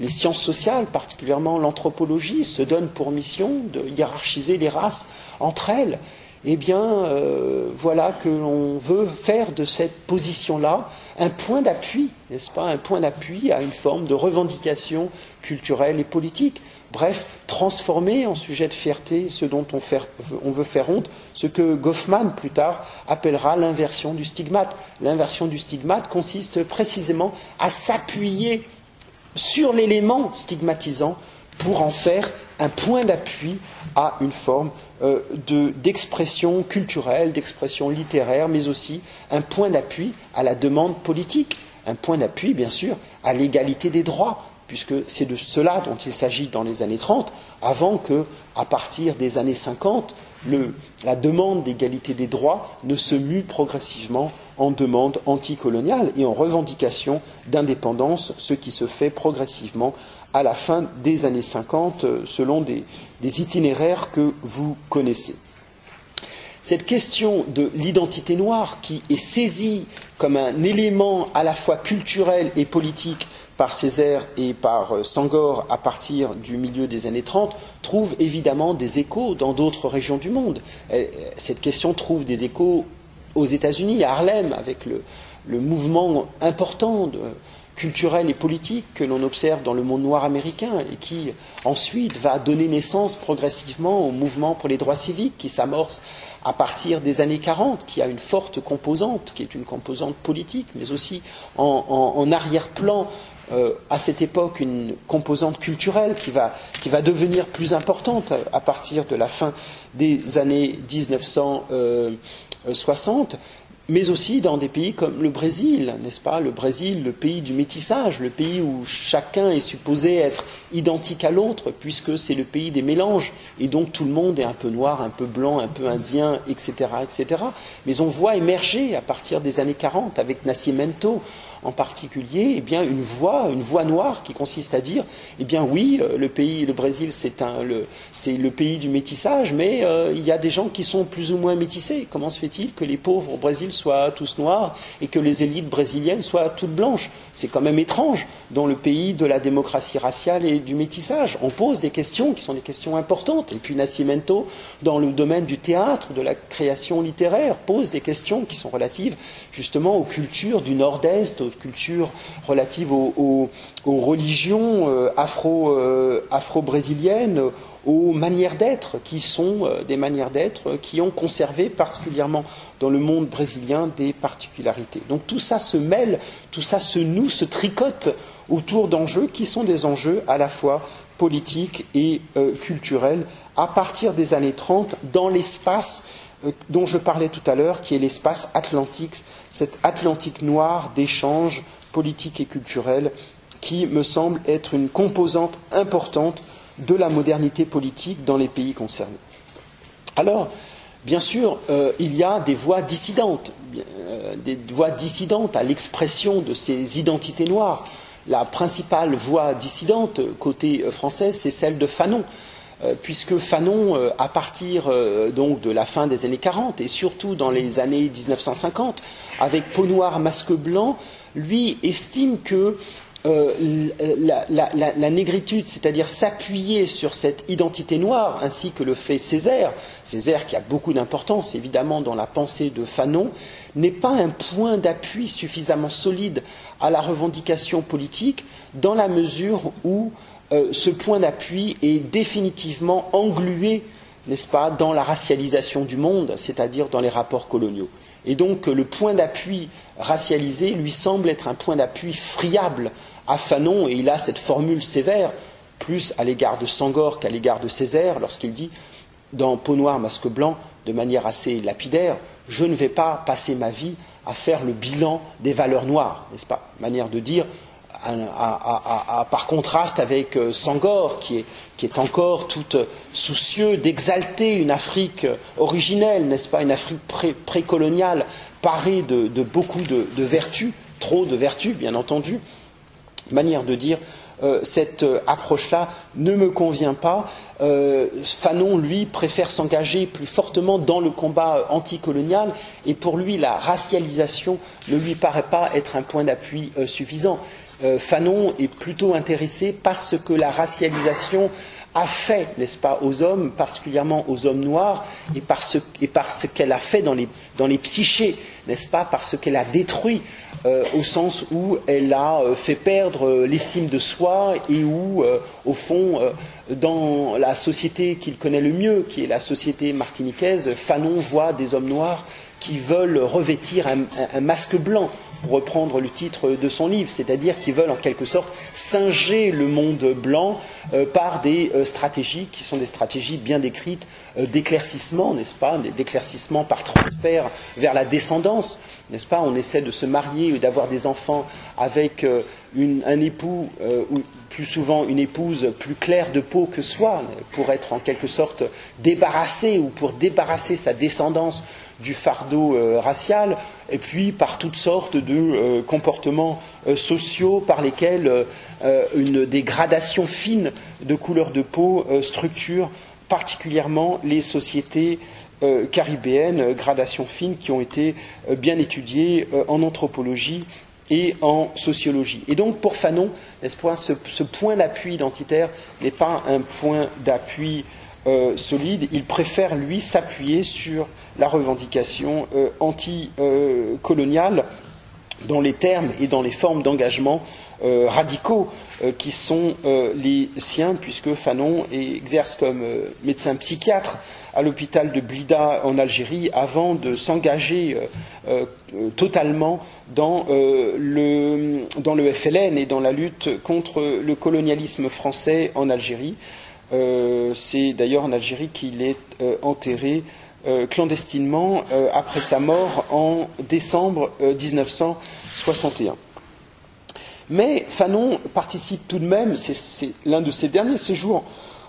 les sciences sociales, particulièrement l'anthropologie, se donnent pour mission de hiérarchiser les races entre elles, eh bien, euh, voilà que l'on veut faire de cette position-là un point d'appui, n'est-ce pas, un point d'appui à une forme de revendication culturelle et politique. Bref, transformer en sujet de fierté ce dont on, veut faire honte, ce que Goffman plus tard appellera l'inversion du stigmate. L'inversion du stigmate consiste précisément à s'appuyer sur l'élément stigmatisant pour en faire un point d'appui à une forme euh, d'expression culturelle, d'expression littéraire, mais aussi un point d'appui à la demande politique, un point d'appui, bien sûr, à l'égalité des droits, puisque c'est de cela dont il s'agit dans les années 30, avant que, à partir des années 50, la demande d'égalité des droits ne se mue progressivement en demande anticoloniale et en revendication d'indépendance, ce qui se fait progressivement à la fin des années 50 euh, selon des, itinéraires que vous connaissez. Cette question de l'identité noire, qui est saisie comme un élément à la fois culturel et politique par Césaire et par euh, Sangor à partir du milieu des années 30, trouve évidemment des échos dans d'autres régions du monde. Cette question trouve des échos aux États-Unis, à Harlem, avec le, mouvement important culturel et politique que l'on observe dans le monde noir américain et qui ensuite va donner naissance progressivement au mouvement pour les droits civiques qui s'amorce à partir des années 40, qui a une forte composante, qui est une composante politique, mais aussi en, arrière-plan euh, à cette époque une composante culturelle qui va, qui devenir plus importante à partir de la fin des années 1900. 60, mais aussi dans des pays comme le Brésil, n'est-ce pas? Le Brésil, le pays du métissage, le pays où chacun est supposé être identique à l'autre, puisque c'est le pays des mélanges, et donc tout le monde est un peu noir, un peu blanc, un peu indien, etc., etc. Mais on voit émerger à partir des années 40 avec Nascimento, en particulier eh bien, une voix, une noire qui consiste à dire eh oui, euh, le pays, le Brésil, c'est le, le, pays du métissage, mais euh, il y a des gens qui sont plus ou moins métissés. Comment se fait-il que les pauvres au Brésil soient tous noirs et que les élites brésiliennes soient toutes blanches? C'est quand même étrange dans le pays de la démocratie raciale et du métissage. On pose des questions qui sont des questions importantes. Et puis Nascimento, dans le domaine du théâtre, de la création littéraire, pose des questions qui sont relatives justement aux cultures du Nord-Est, aux cultures relatives aux, religions euh, euh, afro-brésiliennes, aux manières d'être, qui sont euh, des manières d'être qui ont conservé particulièrement dans le monde brésilien des particularités. Donc tout ça se mêle, tout ça se noue, se tricote autour d'enjeux qui sont des enjeux à la fois politiques et culturels à partir des années 30 dans l'espace euh, dont je parlais tout à l'heure, qui est l'espace atlantique, cet Atlantique noir d'échanges politiques et culturels qui me semble être une composante importante de la modernité politique dans les pays concernés. Alors, bien sûr, euh, il y a des voix dissidentes, euh, des voix dissidentes à l'expression de ces identités noires. La principale voix dissidente côté français, c'est celle de Fanon, euh, puisque Fanon, euh, à partir euh, de la fin des années 40 et surtout dans les années 1950, avec Peau noire, masque blanc, lui estime que la, négritude, c'est-à-dire s'appuyer sur cette identité noire, ainsi que le fait Césaire, Césaire qui a beaucoup d'importance évidemment dans la pensée de Fanon, n'est pas un point d'appui suffisamment solide à la revendication politique, dans la mesure où euh, ce point d'appui est définitivement englué n'est-ce pas, dans la racialisation du monde, c'est-à-dire dans les rapports coloniaux. Et donc le point d'appui racialisé lui semble être un point d'appui friable à Fanon, et il a cette formule sévère, plus à l'égard de Sangor qu'à l'égard de Césaire, lorsqu'il dit dans Peau noire, masque blanc, de manière assez lapidaire, je ne vais pas passer ma vie à faire le bilan des valeurs noires, n'est-ce pas? Manière de dire, par contraste avec euh, Sangor, qui est, encore tout soucieux d'exalter une Afrique euh, originelle, n'est-ce pas? Une Afrique précoloniale, parée de, beaucoup de, vertus, trop de vertus, bien entendu. Manière de dire, cette approche-là ne me convient pas. Fanon, lui, préfère s'engager plus fortement dans le combat anticolonial et pour lui, la racialisation ne lui paraît pas être un point d'appui suffisant. Euh, Fanon est plutôt intéressé par ce que la racialisation a fait, n'est-ce pas, aux hommes, particulièrement aux hommes noirs, et par ce, qu'elle a fait dans les, dans les psychés, n'est-ce pas, par ce qu'elle a détruit, euh, au sens où elle a euh, fait perdre l'estime de soi et où, au fond, dans la société qu'il connaît le mieux, qui est la société martiniquaise, Fanon voit des hommes noirs qui veulent revêtir un masque blanc pour reprendre le titre de son livre, c'est-à-dire qui veulent en quelque sorte singer le monde blanc euh, par des euh, stratégies qui sont des stratégies bien décrites euh, d'éclaircissement, n'est-ce pas, d'éclaircissement par transfert vers la descendance, n'est-ce pas On essaie de se marier ou d'avoir des enfants avec un époux ou plus souvent une épouse plus claire de peau que soi, pour être en quelque sorte débarrassé ou pour débarrasser sa descendance du fardeau euh, racial, et puis par toutes sortes de euh, comportements euh, sociaux par lesquels une dégradation fine de couleur de peau structure particulièrement les sociétés caribéennes, gradations fines qui ont été bien étudiées en anthropologie et en sociologie. Et donc pour Fanon, ce, ce point d'appui identitaire n'est pas un point d'appui solide, il préfère lui s'appuyer sur la revendication euh, anticoloniale dans les termes et dans les formes d'engagement euh, radicaux euh, qui sont les siens, puisque Fanon exerce comme médecin psychiatre à l'hôpital de Blida en Algérie avant de s'engager totalement dans, le, dans le FLN et dans la lutte contre le colonialisme français en Algérie. C'est d'ailleurs en Algérie qu'il est enterré euh, clandestinement euh, après sa mort en décembre 1961. Euh, Mais Fanon participe tout de même, c'est l'un de ses derniers séjours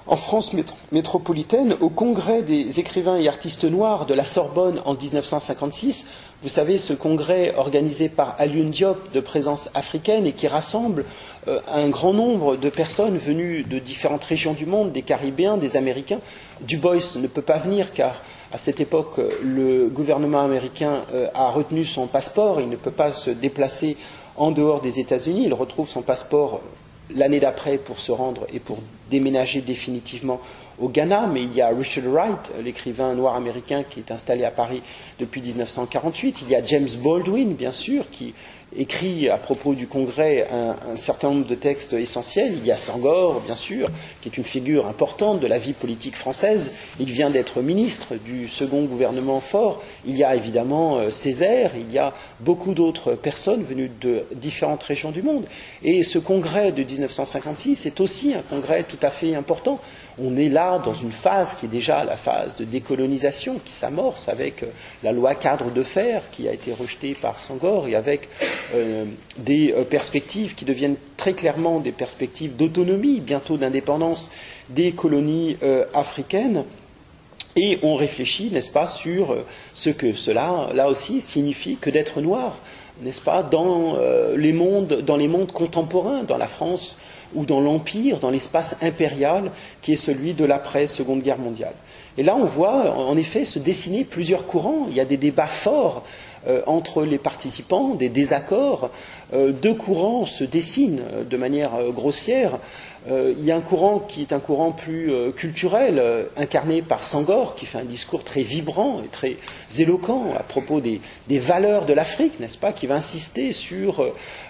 en France métropolitaine, au congrès des écrivains et artistes noirs de la Sorbonne en 1956. Vous savez, ce congrès organisé par Alioune Diop de présence africaine et qui rassemble un grand nombre de personnes venues de différentes régions du monde, des Caribéens, des Américains. Du Bois ne peut pas venir car à cette époque, le gouvernement américain euh, a retenu son passeport. Il ne peut pas se déplacer en dehors des États-Unis. Il retrouve son passeport euh, l'année d'après pour se rendre et pour déménager définitivement au Ghana, mais il y a Richard Wright, l'écrivain noir américain qui est installé à Paris depuis 1948. Il y a James Baldwin, bien sûr, qui écrit à propos du Congrès un, certain nombre de textes essentiels. Il y a Sangor, bien sûr, qui est une figure importante de la vie politique française. Il vient d'être ministre du second gouvernement fort. Il y a évidemment euh, Césaire, il y a beaucoup d'autres personnes venues de différentes régions du monde. Et ce congrès de 1956 est aussi un congrès tout à fait important on est là dans une phase qui est déjà la phase de décolonisation qui s'amorce avec euh, la loi cadre de fer qui a été rejetée par Sangor et avec euh, des euh, perspectives qui deviennent très clairement des perspectives d'autonomie, bientôt d'indépendance des colonies africaines. Et on réfléchit, n'est-ce pas, sur ce que cela, là aussi, signifie que d'être noir, n'est-ce pas, dans, les mondes, dans les mondes contemporains, dans la France ou dans l'empire, dans l'espace impérial qui est celui de l'après-seconde guerre mondiale. Et là, on voit en effet se dessiner plusieurs courants. Il y a des débats forts euh, entre les participants, des désaccords. Euh, deux courants se dessinent euh, de manière grossière. il y a un courant qui est un courant plus culturel, incarné par Sangor, qui fait un discours très vibrant et très éloquent à propos des, valeurs de l'Afrique, n'est-ce pas, qui va insister sur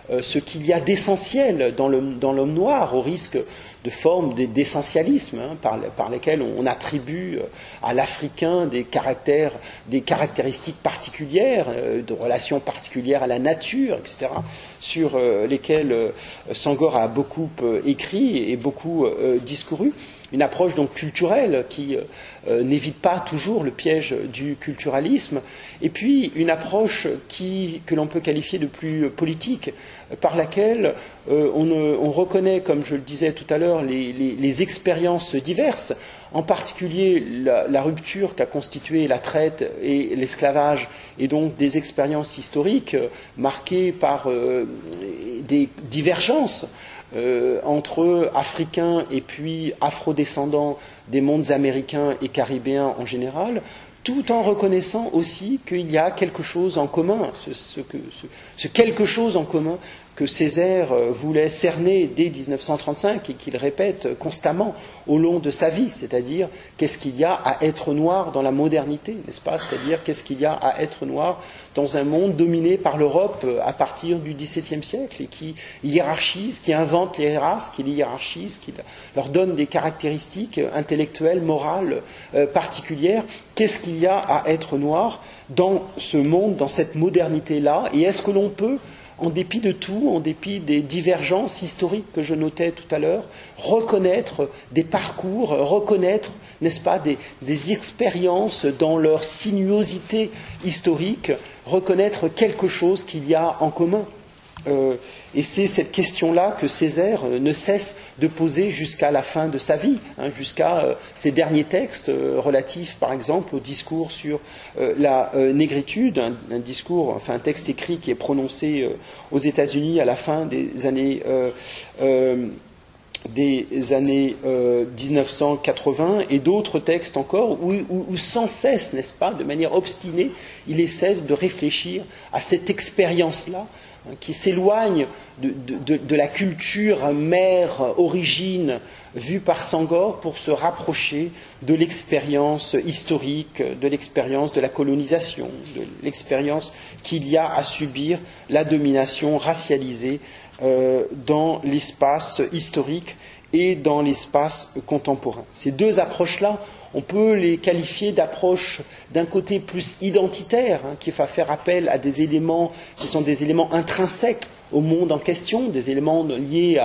ce qu'il y a d'essentiel dans l'homme noir, au risque de formes d'essentialisme hein, par, par, lesquelles on attribue à l'Africain des, caractères, des caractéristiques particulières, de relations particulières à la nature, etc., sur lesquelles Sangor a beaucoup écrit et beaucoup discouru une approche donc culturelle qui euh, euh, n'évite pas toujours le piège du culturalisme, et puis une approche que l'on peut qualifier de plus politique, par laquelle euh, on, reconnaît, comme je le disais tout à l'heure, les, expériences diverses, en particulier la, rupture qu'a constituée la traite et l'esclavage, et donc des expériences historiques marquées par des divergences euh, entre Africains et puis afrodescendants des mondes américains et caribéens en général, tout en reconnaissant aussi qu'il y a quelque chose en commun, ce quelque chose en commun que Césaire euh, voulait cerner dès 1935 et qu'il répète constamment au long de sa vie, c'est-à-dire qu'est-ce qu'il y a à être noir dans la modernité, n'est-ce pas? C'est-à-dire qu'est-ce qu'il y a à être noir dans un monde dominé par l'Europe euh, à partir du XVIIe siècle et qui hiérarchise, qui invente les races, qui les hiérarchise, qui leur donne des caractéristiques intellectuelles, morales euh, particulières. Qu'est-ce qu'il y a à être noir dans ce monde, dans cette modernité-là? Et est-ce que l'on peut en dépit de tout, en dépit des divergences historiques que je notais tout à l'heure, reconnaître des parcours, reconnaître, n'est-ce pas, des, expériences dans leur sinuosité historique, reconnaître quelque chose qu'il y a en commun. Euh, et c'est cette question-là que Césaire euh, ne cesse de poser jusqu'à la fin de sa vie, hein, jusqu'à euh, ses derniers textes relatifs, par exemple, au discours sur la négritude, un, discours, enfin un texte écrit qui est prononcé aux États-Unis à la fin des années des années 1980 et d'autres textes encore où, où, sans cesse, n'est-ce pas, de manière obstinée, il essaie de réfléchir à cette expérience-là qui s'éloigne de, la culture mère, origine vue par Sangor pour se rapprocher de l'expérience historique, de l'expérience de la colonisation, de l'expérience qu'il y a à subir la domination racialisée euh, dans l'espace historique et dans l'espace contemporain. Ces deux approches-là on peut les qualifier d'approches d'un côté plus identitaire, hein, qui va faire appel à des éléments qui sont des éléments intrinsèques au monde en question, des éléments liés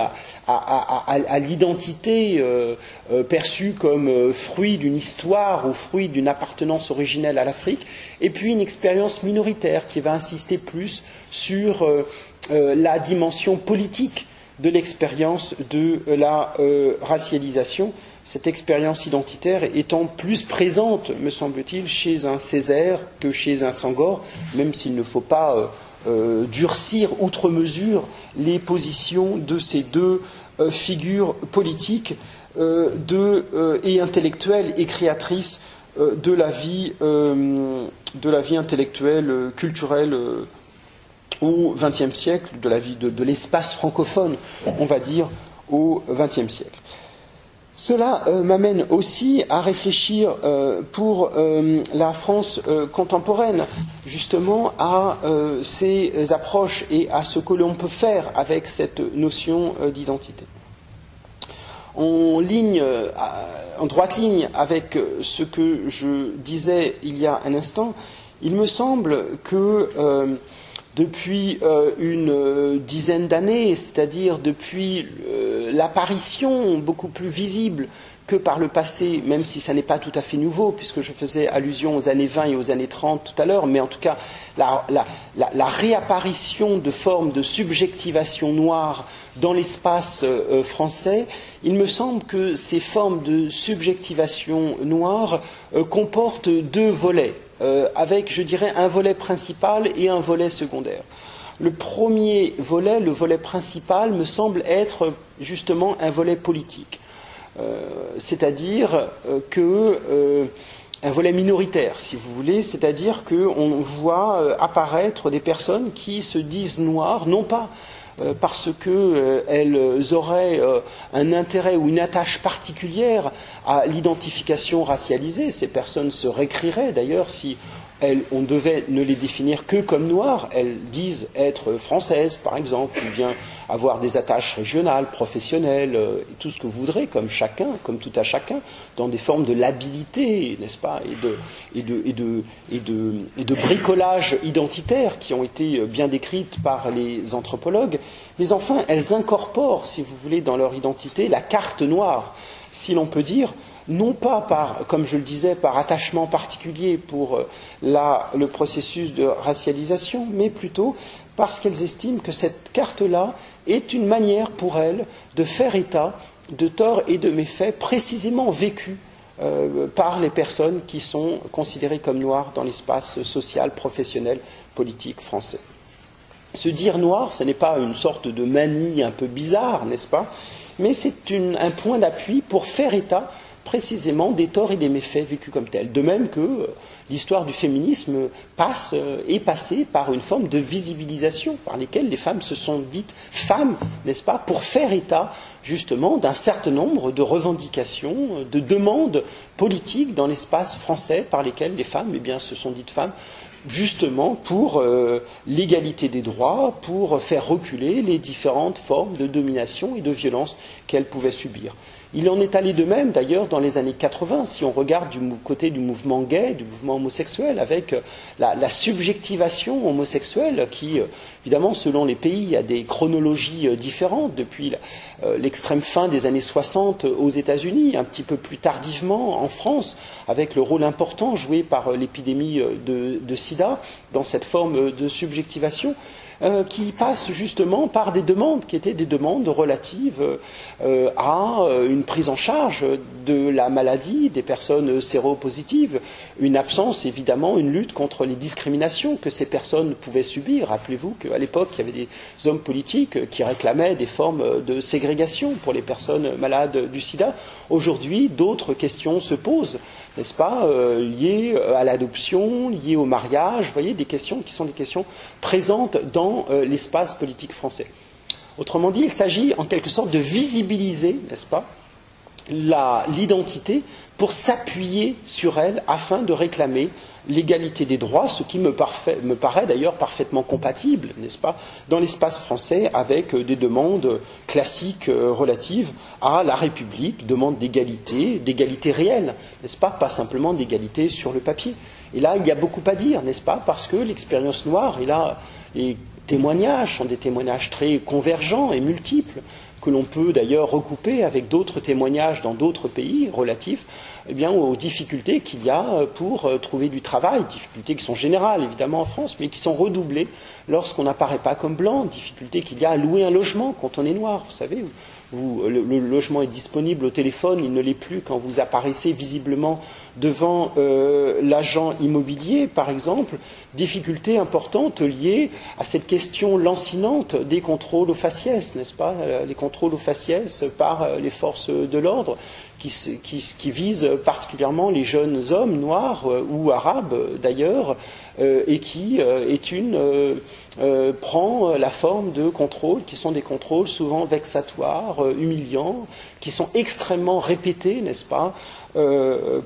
à, l'identité euh, euh, perçue comme euh, fruit d'une histoire ou fruit d'une appartenance originelle à l'Afrique, et puis une expérience minoritaire qui va insister plus sur la dimension politique de l'expérience de la racialisation cette expérience identitaire étant plus présente, me semble-t-il, chez un Césaire que chez un Sangor, même s'il ne faut pas euh, euh, durcir outre mesure les positions de ces deux euh, figures politiques et intellectuelles et créatrices de la vie, de la vie intellectuelle, culturelle au XXe siècle, de la vie de l'espace francophone, on va dire, au XXe siècle. Cela euh, m'amène aussi à réfléchir euh, pour euh, la France contemporaine, justement, à ces approches et à ce que l'on peut faire avec cette notion d'identité. En ligne, en droite ligne avec ce que je disais il y a un instant, il me semble que depuis euh, une euh, dizaine d'années, c'est-à-dire depuis euh, l'apparition beaucoup plus visible que par le passé, même si ça n'est pas tout à fait nouveau, puisque je faisais allusion aux années 20 et aux années 30 tout à l'heure, mais en tout cas la, la réapparition de formes de subjectivation noire dans l'espace français, il me semble que ces formes de subjectivation noire comportent deux volets. Euh, avec, je dirais, un volet principal et un volet secondaire. Le premier volet, le volet principal, me semble être justement un volet politique, euh, c'est-à-dire euh, que un volet minoritaire, si vous voulez, c'est-à-dire qu'on voit apparaître des personnes qui se disent noires, non pas parce qu'elles euh, auraient euh, un intérêt ou une attache particulière à l'identification racialisée. Ces personnes se récriraient d'ailleurs si on devait ne les définir que comme noires. Elles disent être françaises, par exemple, ou bien avoir des attaches régionales, professionnelles, euh, tout ce que vous voudrez, comme chacun, comme tout à chacun, dans des formes de labilité, n'est-ce pas, et de, et, de, bricolage identitaire qui ont été bien décrites par les anthropologues. Mais enfin, elles incorporent, si vous voulez, dans leur identité la carte noire, si l'on peut dire, non pas par, comme je le disais, par attachement particulier pour euh, le processus de racialisation, mais plutôt parce qu'elles estiment que cette carte-là est une manière pour elles de faire état de torts et de méfaits précisément vécus euh, par les personnes qui sont considérées comme noires dans l'espace social, professionnel, politique français. Se dire noir, ce n'est pas une sorte de manie un peu bizarre, n'est-ce pas? Mais c'est un point d'appui pour faire état précisément des torts et des méfaits vécus comme tels. De même que euh, l'histoire du féminisme passe, euh, est passée par une forme de visibilisation par lesquelles les femmes se sont dites femmes, n'est-ce pas, pour faire état justement d'un certain nombre de revendications, de demandes politiques dans l'espace français par lesquelles les femmes eh se sont dites femmes justement pour euh, l'égalité des droits, pour faire reculer les différentes formes de domination et de violence qu'elles pouvaient subir. Il en est allé de même, d'ailleurs, dans les années 80, si on regarde du côté du mouvement gay, du mouvement homosexuel, avec euh, la, subjectivation homosexuelle qui, euh, évidemment, selon les pays, a des chronologies euh, différentes, depuis l'extrême fin des années 60 aux États-Unis, un petit peu plus tardivement en France, avec le rôle important joué par l'épidémie de sida dans cette forme de subjectivation. Euh, qui passe justement par des demandes qui étaient des demandes relatives euh, à euh, une prise en charge de la maladie des personnes séropositives, une absence évidemment, une lutte contre les discriminations que ces personnes pouvaient subir. Rappelez-vous qu'à l'époque, il y avait des hommes politiques qui réclamaient des formes de ségrégation pour les personnes malades du sida. Aujourd'hui, d'autres questions se posent n'est-ce pas, euh, liées euh, à l'adoption, liées au mariage, vous voyez, des questions qui sont des questions présentes dans euh, l'espace politique français. Autrement dit, il s'agit en quelque sorte de visibiliser, n'est-ce pas, l'identité pour s'appuyer sur elle afin de réclamer l'égalité des droits, ce qui me, paraît d'ailleurs parfaitement compatible, n'est-ce pas, dans l'espace français avec des demandes classiques relatives à la République, demande d'égalité, d'égalité réelle, n'est-ce pas, pas simplement d'égalité sur le papier. Et là, il y a beaucoup à dire, n'est-ce pas, parce que l'expérience noire, et là, les témoignages sont des témoignages très convergents et multiples, que l'on peut d'ailleurs recouper avec d'autres témoignages dans d'autres pays relatifs eh bien, aux difficultés qu'il y a pour euh, trouver du travail, difficultés qui sont générales évidemment en France, mais qui sont redoublées lorsqu'on n'apparaît pas comme blanc, difficultés qu'il y a à louer un logement quand on est noir, vous savez, le, logement est disponible au téléphone, il ne l'est plus quand vous apparaissez visiblement devant euh, l'agent immobilier, par exemple, difficultés importantes liées à cette question lancinante des contrôles aux faciès, n'est-ce pas euh, Les contrôles aux faciès par euh, les forces de l'ordre qui, visent particulièrement les jeunes hommes noirs ou arabes d'ailleurs, et qui est une euh, prend euh, la forme de contrôles qui sont des contrôles souvent vexatoires, euh, humiliants, qui sont extrêmement répétés, n'est-ce pas,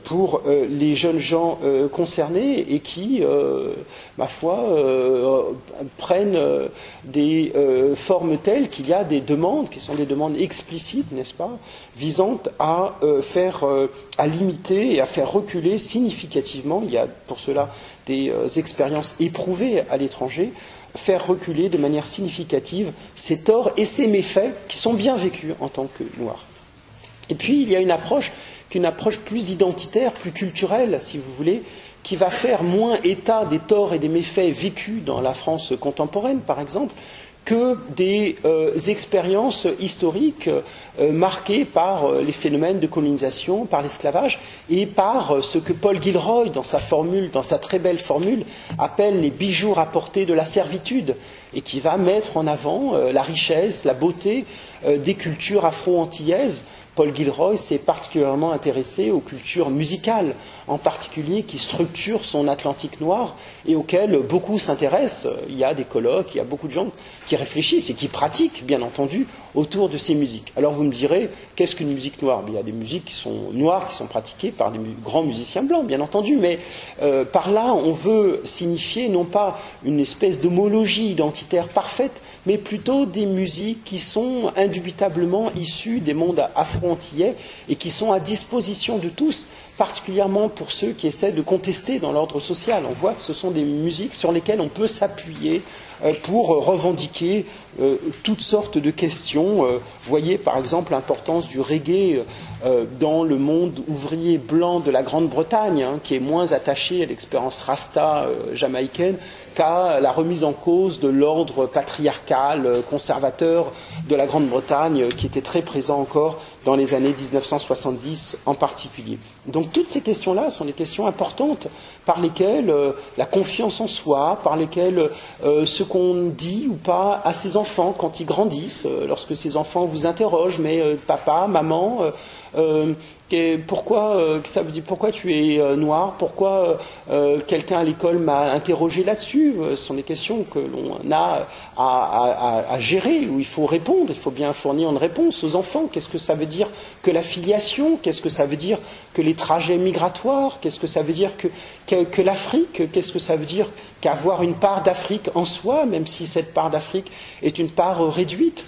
pour les jeunes gens concernés et qui, ma foi, prennent des formes telles qu'il y a des demandes qui sont des demandes explicites, n'est-ce pas, visant à faire, à limiter et à faire reculer significativement. Il y a pour cela des expériences éprouvées à l'étranger faire reculer de manière significative ces torts et ces méfaits qui sont bien vécus en tant que noirs. Et puis, il y a une approche, qu'une approche plus identitaire, plus culturelle, si vous voulez, qui va faire moins état des torts et des méfaits vécus dans la France contemporaine, par exemple, que des euh, expériences historiques euh, marquées par euh, les phénomènes de colonisation, par l'esclavage et par ce que Paul Gilroy, dans sa formule, dans sa très belle formule, appelle les bijoux rapportés de la servitude et qui va mettre en avant la richesse, la beauté des cultures afro-antillaises Paul Gilroy s'est particulièrement intéressé aux cultures musicales, en particulier qui structurent son Atlantique noir et auxquelles beaucoup s'intéressent. Il y a des colloques, il y a beaucoup de gens qui réfléchissent et qui pratiquent, bien entendu, autour de ces musiques. Alors vous me direz, qu'est-ce qu'une musique noire? Il y a des musiques qui sont noires, qui sont pratiquées par des grands musiciens blancs, bien entendu, mais euh, par là, on veut signifier non pas une espèce d'homologie identitaire parfaite, mais plutôt des musiques qui sont indubitablement issues des mondes afro-antillais et qui sont à disposition de tous, particulièrement pour ceux qui essaient de contester dans l'ordre social. On voit que ce sont des musiques sur lesquelles on peut s'appuyer euh, pour revendiquer euh, toutes sortes de questions. Euh, voyez par exemple l'importance du reggae dans le monde ouvrier blanc de la Grande-Bretagne, hein, qui est moins attaché à l'expérience rasta jamaïcaine qu'à la remise en cause de l'ordre patriarcal conservateur de la Grande-Bretagne, qui était très présent encore dans les années 1970 en particulier. Donc toutes ces questions-là sont des questions importantes par lesquelles euh, la confiance en soi, par lesquelles euh, ce qu'on dit ou pas à ses enfants quand ils grandissent, euh, lorsque ces enfants vous interrogent, mais papa, maman, pourquoi, euh, ça pourquoi tu es euh, noir? Pourquoi euh, quelqu'un à l'école m'a interrogé là-dessus? Ce sont des questions que l'on a à, gérer, où il faut répondre. Il faut bien fournir une réponse aux enfants. Qu'est-ce que ça veut dire que la filiation Qu'est-ce que ça veut dire que les trajets migratoires? Qu'est-ce que ça veut dire que l'Afrique? Qu'est-ce que ça veut dire qu'avoir une part d'Afrique en soi, même si cette part d'Afrique est une part réduite?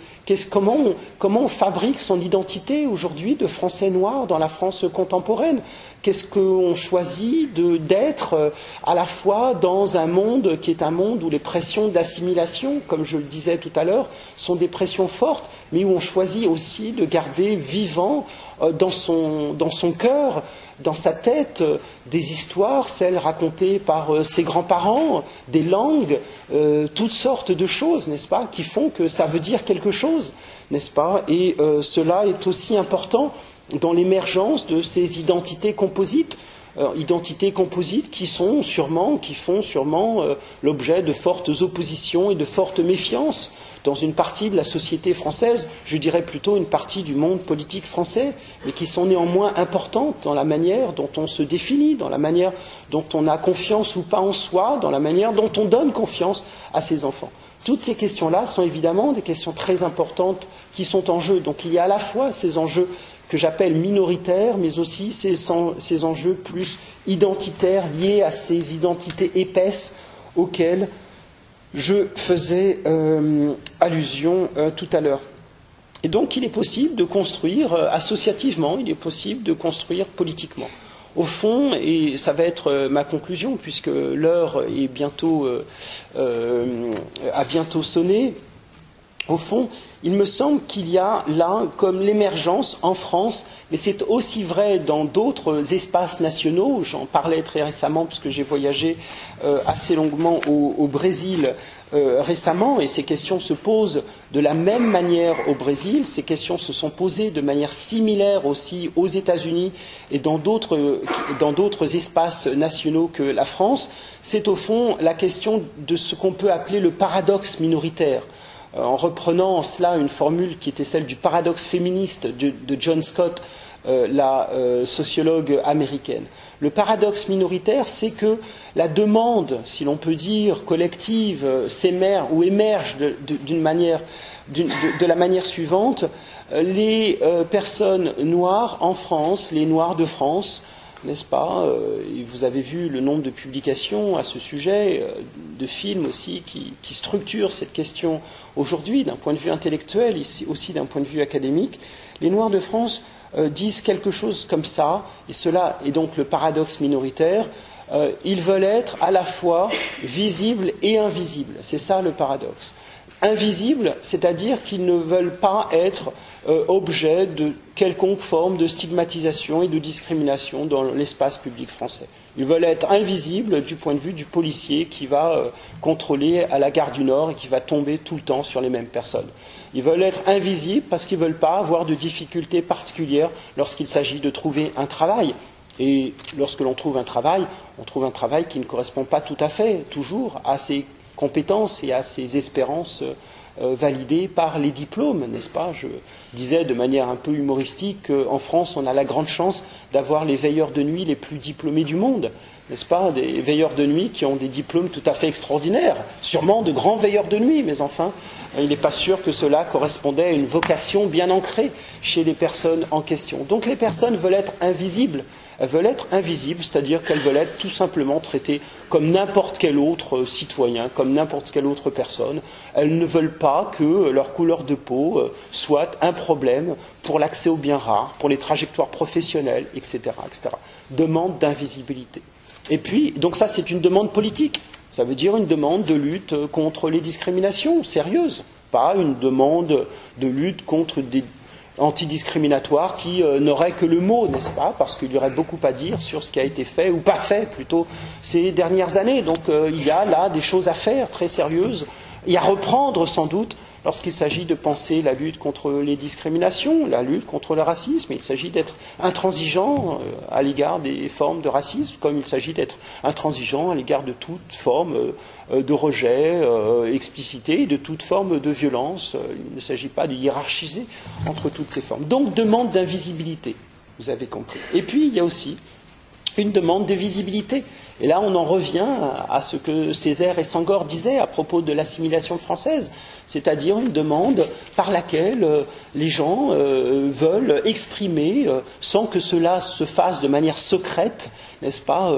Comment, on, fabrique son identité aujourd'hui de Français noirs dans la France contemporaine? Qu'est-ce qu'on choisit d'être euh, à la fois dans un monde qui est un monde où les pressions d'assimilation, comme je le disais tout à l'heure, sont des pressions fortes, mais où on choisit aussi de garder vivant euh, dans son cœur dans sa tête euh, des histoires, celles racontées par euh, ses grands-parents, des langues, euh, toutes sortes de choses, n'est-ce pas, qui font que ça veut dire quelque chose, n'est-ce pas Et cela est aussi important dans l'émergence de ces identités composites. identités composites qui sont sûrement, qui font sûrement l'objet de fortes oppositions et de fortes méfiances dans une partie de la société française, je dirais plutôt une partie du monde politique français, mais qui sont néanmoins importantes dans la manière dont on se définit, dans la manière dont on a confiance ou pas en soi, dans la manière dont on donne confiance à ses enfants. Toutes ces questions-là sont évidemment des questions très importantes qui sont en jeu. Donc il y a à la fois ces enjeux que j'appelle minoritaires, mais aussi ces, ces, enjeux plus identitaires liés à ces identités épaisses auxquelles je faisais euh, allusion euh, tout à l'heure. Et donc il est possible de construire euh, associativement, il est possible de construire politiquement. Au fond, et ça va être ma conclusion, puisque l'heure est bientôt, a bientôt sonné, au fond, il me semble qu'il y a là comme l'émergence en France, mais c'est aussi vrai dans d'autres espaces nationaux. J'en parlais très récemment puisque j'ai voyagé euh, assez longuement au, Brésil euh, récemment et ces questions se posent de la même manière au Brésil. Ces questions se sont posées de manière similaire aussi aux États-Unis et dans d'autres espaces nationaux que la France. C'est au fond la question de ce qu'on peut appeler le paradoxe minoritaire. Euh, en reprenant en cela une formule qui était celle du paradoxe féministe de, John Scott, euh, la euh, sociologue américaine. Le paradoxe minoritaire, c'est que la demande, si l'on peut dire, collective, s'émerge ou émerge manière, de, la manière suivante. Les personnes noires en France, les Noirs de France, n'est-ce pas Vous avez vu le nombre de publications à ce sujet, de films aussi qui, structurent cette question Aujourd'hui, d'un point de vue intellectuel, aussi d'un point de vue académique, les Noirs de France euh, disent quelque chose comme ça, et cela est donc le paradoxe minoritaire. Euh, ils veulent être à la fois visibles et invisibles. C'est ça le paradoxe. Invisibles, c'est-à-dire qu'ils ne veulent pas être euh, objet de quelconque forme de stigmatisation et de discrimination dans l'espace public français. Ils veulent être invisibles du point de vue du policier qui va euh, contrôler à la gare du Nord et qui va tomber tout le temps sur les mêmes personnes. Ils veulent être invisibles parce qu'ils ne veulent pas avoir de difficultés particulières lorsqu'il s'agit de trouver un travail. Et lorsque l'on trouve un travail, on trouve un travail qui ne correspond pas tout à fait, toujours, à ses compétences et à ses espérances euh, validées par les diplômes, n'est-ce pas? Je disais de manière un peu humoristique qu'en France, on a la grande chance d'avoir les veilleurs de nuit les plus diplômés du monde, n'est-ce pas, des veilleurs de nuit qui ont des diplômes tout à fait extraordinaires, sûrement de grands veilleurs de nuit, mais enfin, il n'est pas sûr que cela correspondait à une vocation bien ancrée chez les personnes en question. Donc les personnes veulent être invisibles, elles veulent être invisibles, c'est-à-dire qu'elles veulent être tout simplement traitées comme n'importe quel autre citoyen, comme n'importe quelle autre personne. Elles ne veulent pas que leur couleur de peau euh, soit un problème pour l'accès aux biens rares, pour les trajectoires professionnelles, etc. etc. Demande d'invisibilité. Et puis, donc ça, c'est une demande politique. Ça veut dire une demande de lutte contre les discriminations sérieuses, pas une demande de lutte contre des antidiscriminatoires qui euh, n'auraient que le mot, n'est-ce pas Parce qu'il y aurait beaucoup à dire sur ce qui a été fait, ou pas fait plutôt, ces dernières années. Donc euh, il y a là des choses à faire très sérieuses, et à reprendre sans doute lorsqu'il s'agit de penser la lutte contre les discriminations, la lutte contre le racisme. Il s'agit d'être intransigeant euh, à l'égard des formes de racisme, comme il s'agit d'être intransigeant à l'égard de toute forme euh, de rejet euh, explicité, de toute forme de violence. Il ne s'agit pas de hiérarchiser entre toutes ces formes. Donc, demande d'invisibilité, vous avez compris. Et puis, il y a aussi une demande de visibilité. Et là, on en revient à ce que Césaire et Sangor disaient à propos de l'assimilation française, c'est-à-dire une demande par laquelle euh, les gens euh, veulent exprimer, euh, sans que cela se fasse de manière secrète, n'est-ce pas,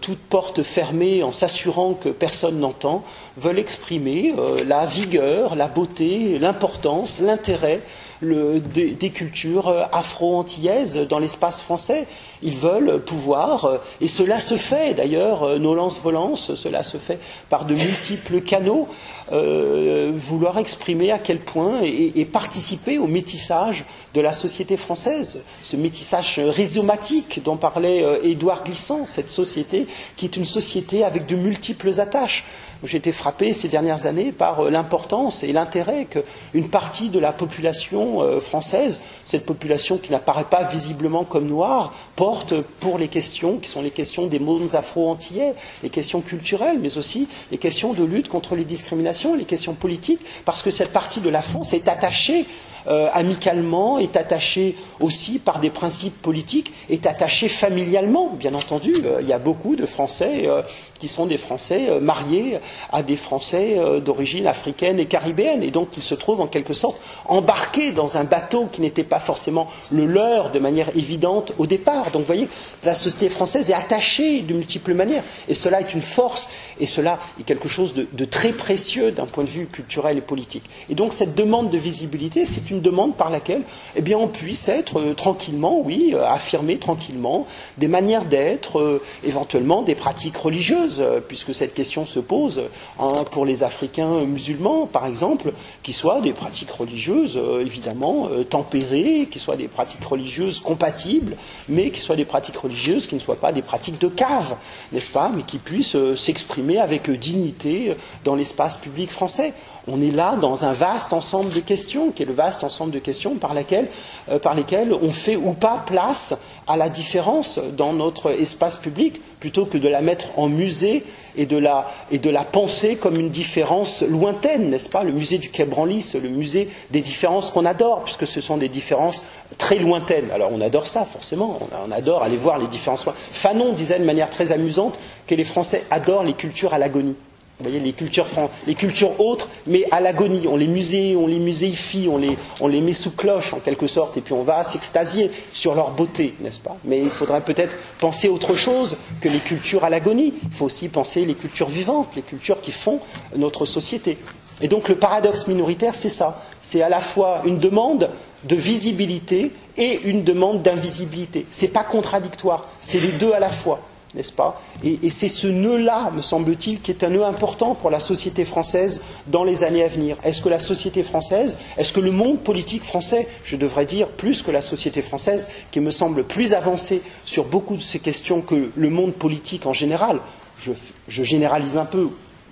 toute porte fermée en s'assurant que personne n'entend, veulent exprimer la vigueur, la beauté, l'importance, l'intérêt des, cultures afro-antillaises dans l'espace français. Ils veulent pouvoir, euh, et cela se fait d'ailleurs, euh, nos lances-volances, cela se fait par de multiples canaux, euh, vouloir exprimer à quel point et, participer au métissage de la société française, ce métissage rhizomatique dont parlait Édouard Glissant, cette société qui est une société avec de multiples attaches. J'ai été frappé ces dernières années par l'importance et l'intérêt qu'une partie de la population française, cette population qui n'apparaît pas visiblement comme noire, porte pour les questions qui sont les questions des mondes afro-antillais, les questions culturelles, mais aussi les questions de lutte contre les discriminations, les questions politiques, parce que cette partie de la France est attachée euh, amicalement, est attaché aussi par des principes politiques, est attaché familialement, bien entendu. Euh, il y a beaucoup de Français euh, qui sont des Français mariés à des Français d'origine africaine et caribéenne, et donc ils se trouvent en quelque sorte embarqués dans un bateau qui n'était pas forcément le leur de manière évidente au départ. Donc vous voyez, la société française est attachée de multiples manières, et cela est une force, et cela est quelque chose de, très précieux d'un point de vue culturel et politique. Et donc cette demande de visibilité, c'est une demande par laquelle eh bien, on puisse être euh, tranquillement, oui, euh, affirmer tranquillement des manières d'être, euh, éventuellement des pratiques religieuses, puisque cette question se pose hein, pour les Africains musulmans, par exemple, qui soient des pratiques religieuses, évidemment, tempérées, qui soient des pratiques religieuses compatibles, mais qui soient des pratiques religieuses qui ne soient pas des pratiques de cave, n'est-ce pas, mais qui puissent s'exprimer avec dignité dans l'espace public français on est là dans un vaste ensemble de questions, qui est le vaste ensemble de questions par, euh, par lesquelles on fait ou pas place à la différence dans notre espace public, plutôt que de la mettre en musée et de la, penser comme une différence lointaine, n'est-ce pas? Le musée du Quai Branly, le musée des différences qu'on adore, puisque ce sont des différences très lointaines. Alors on adore ça, forcément, on, adore aller voir les différences. Fanon disait de manière très amusante que les Français adorent les cultures à l'agonie. Vous voyez, les cultures, les cultures autres, mais à l'agonie. On les musée, on les muséifie, on les, on les met sous cloche en quelque sorte, et puis on va s'extasier sur leur beauté, n'est-ce pas? Mais il faudrait peut-être penser autre chose que les cultures à l'agonie. Il faut aussi penser les cultures vivantes, les cultures qui font notre société. Et donc le paradoxe minoritaire, c'est ça. C'est à la fois une demande de visibilité et une demande d'invisibilité. Ce n'est pas contradictoire, c'est les deux à la fois n'est-ce pas? Et, c'est ce nœud-là, me semble-t-il, qui est un nœud important pour la société française dans les années à venir. Est-ce que la société française, est-ce que le monde politique français, je devrais dire plus que la société française, qui me semble plus avancée sur beaucoup de ces questions que le monde politique en général, je généralise un peu,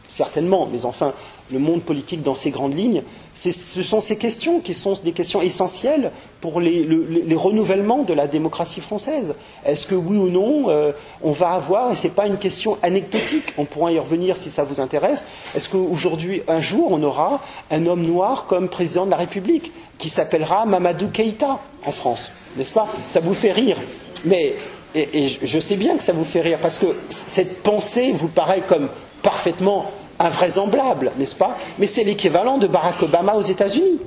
certainement, mais enfin, le monde politique dans ses grandes lignes, ce sont ces questions qui sont des questions essentielles pour les, renouvellements de la démocratie française. Est-ce que oui ou non, euh, on va avoir, et ce n'est pas une question anecdotique, on pourra y revenir si ça vous intéresse, est-ce qu'aujourd'hui, un jour, on aura un homme noir comme président de la République, qui s'appellera Mamadou Keïta en France, n'est-ce pas? Ça vous fait rire. Mais et, je sais bien que ça vous fait rire, parce que cette pensée vous paraît comme parfaitement invraisemblable, n'est-ce pas? Mais c'est l'équivalent de Barack Obama aux États-Unis.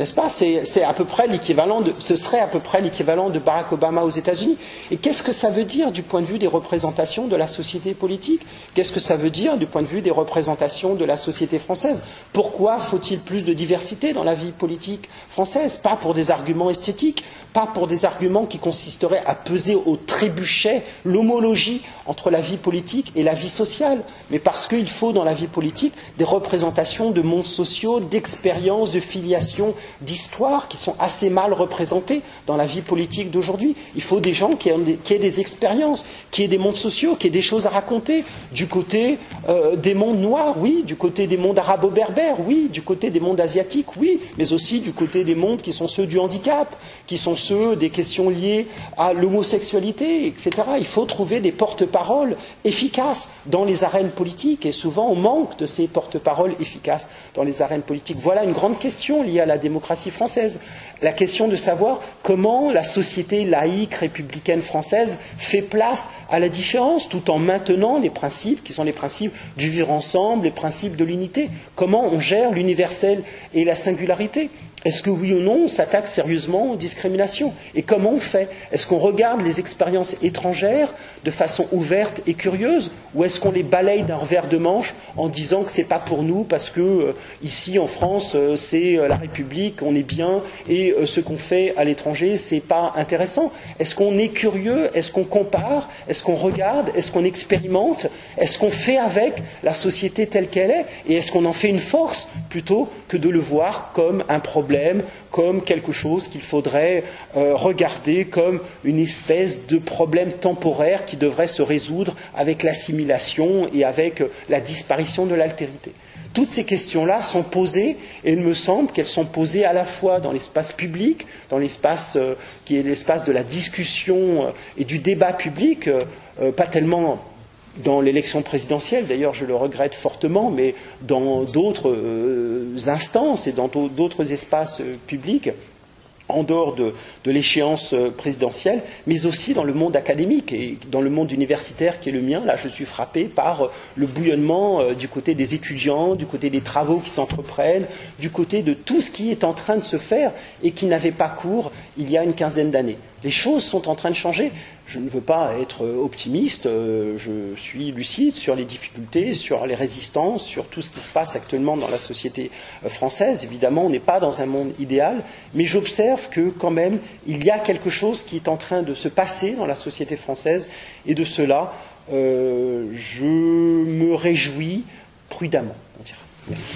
N'est-ce pas? C'est à peu près l'équivalent de, ce serait à peu près l'équivalent de Barack Obama aux États-Unis. Et qu'est-ce que ça veut dire du point de vue des représentations de la société politique? Qu'est-ce que ça veut dire du point de vue des représentations de la société française? Pourquoi faut-il plus de diversité dans la vie politique française? Pas pour des arguments esthétiques, pas pour des arguments qui consisteraient à peser au trébuchet l'homologie entre la vie politique et la vie sociale, mais parce qu'il faut dans la vie politique des représentations de mondes sociaux, d'expériences, de filiation, d'histoire qui sont assez mal représentées dans la vie politique d'aujourd'hui. Il faut des gens qui aient, des, expériences, qui aient des mondes sociaux, qui aient des choses à raconter, du côté euh, des mondes noirs, oui, du côté des mondes arabo-berbères, oui, du côté des mondes asiatiques, oui, mais aussi du côté des mondes qui sont ceux du handicap, qui sont ceux des questions liées à l'homosexualité, etc. Il faut trouver des porte-paroles efficaces dans les arènes politiques, et souvent on manque de ces porte-paroles efficaces dans les arènes politiques. Voilà une grande question liée à la démocratie française. La question de savoir comment la société laïque républicaine française fait place à la différence tout en maintenant les principes qui sont les principes du vivre ensemble, les principes de l'unité. Comment on gère l'universel et la singularité est-ce que oui ou non on s'attaque sérieusement aux discriminations Et comment on fait Est-ce qu'on regarde les expériences étrangères de façon ouverte et curieuse ou est-ce qu'on les balaye d'un revers de manche en disant que ce n'est pas pour nous parce que euh, ici en France euh, c'est euh, la République, on est bien et ce qu'on fait à l'étranger c'est pas intéressant Est-ce qu'on est curieux Est-ce qu'on compare Est-ce qu'on regarde Est-ce qu'on expérimente Est-ce qu'on fait avec la société telle qu'elle est Et est-ce qu'on en fait une force plutôt que de le voir comme un problème comme quelque chose qu'il faudrait euh, regarder comme une espèce de problème temporaire qui devrait se résoudre avec l'assimilation et avec euh, la disparition de l'altérité. Toutes ces questions-là sont posées et il me semble qu'elles sont posées à la fois dans l'espace public, dans l'espace euh, qui est l'espace de la discussion et du débat public, pas tellement dans l'élection présidentielle, d'ailleurs je le regrette fortement, mais dans d'autres euh, instances et dans d'autres espaces euh, publics, en dehors de, l'échéance euh, présidentielle, mais aussi dans le monde académique et dans le monde universitaire qui est le mien. Là, je suis frappé par le bouillonnement du côté des étudiants, du côté des travaux qui s'entreprennent, du côté de tout ce qui est en train de se faire et qui n'avait pas cours il y a une quinzaine d'années. Les choses sont en train de changer je ne veux pas être optimiste, euh, je suis lucide sur les difficultés, sur les résistances, sur tout ce qui se passe actuellement dans la société euh, française. Évidemment, on n'est pas dans un monde idéal, mais j'observe que quand même, il y a quelque chose qui est en train de se passer dans la société française, et de cela, euh, je me réjouis prudemment. Merci.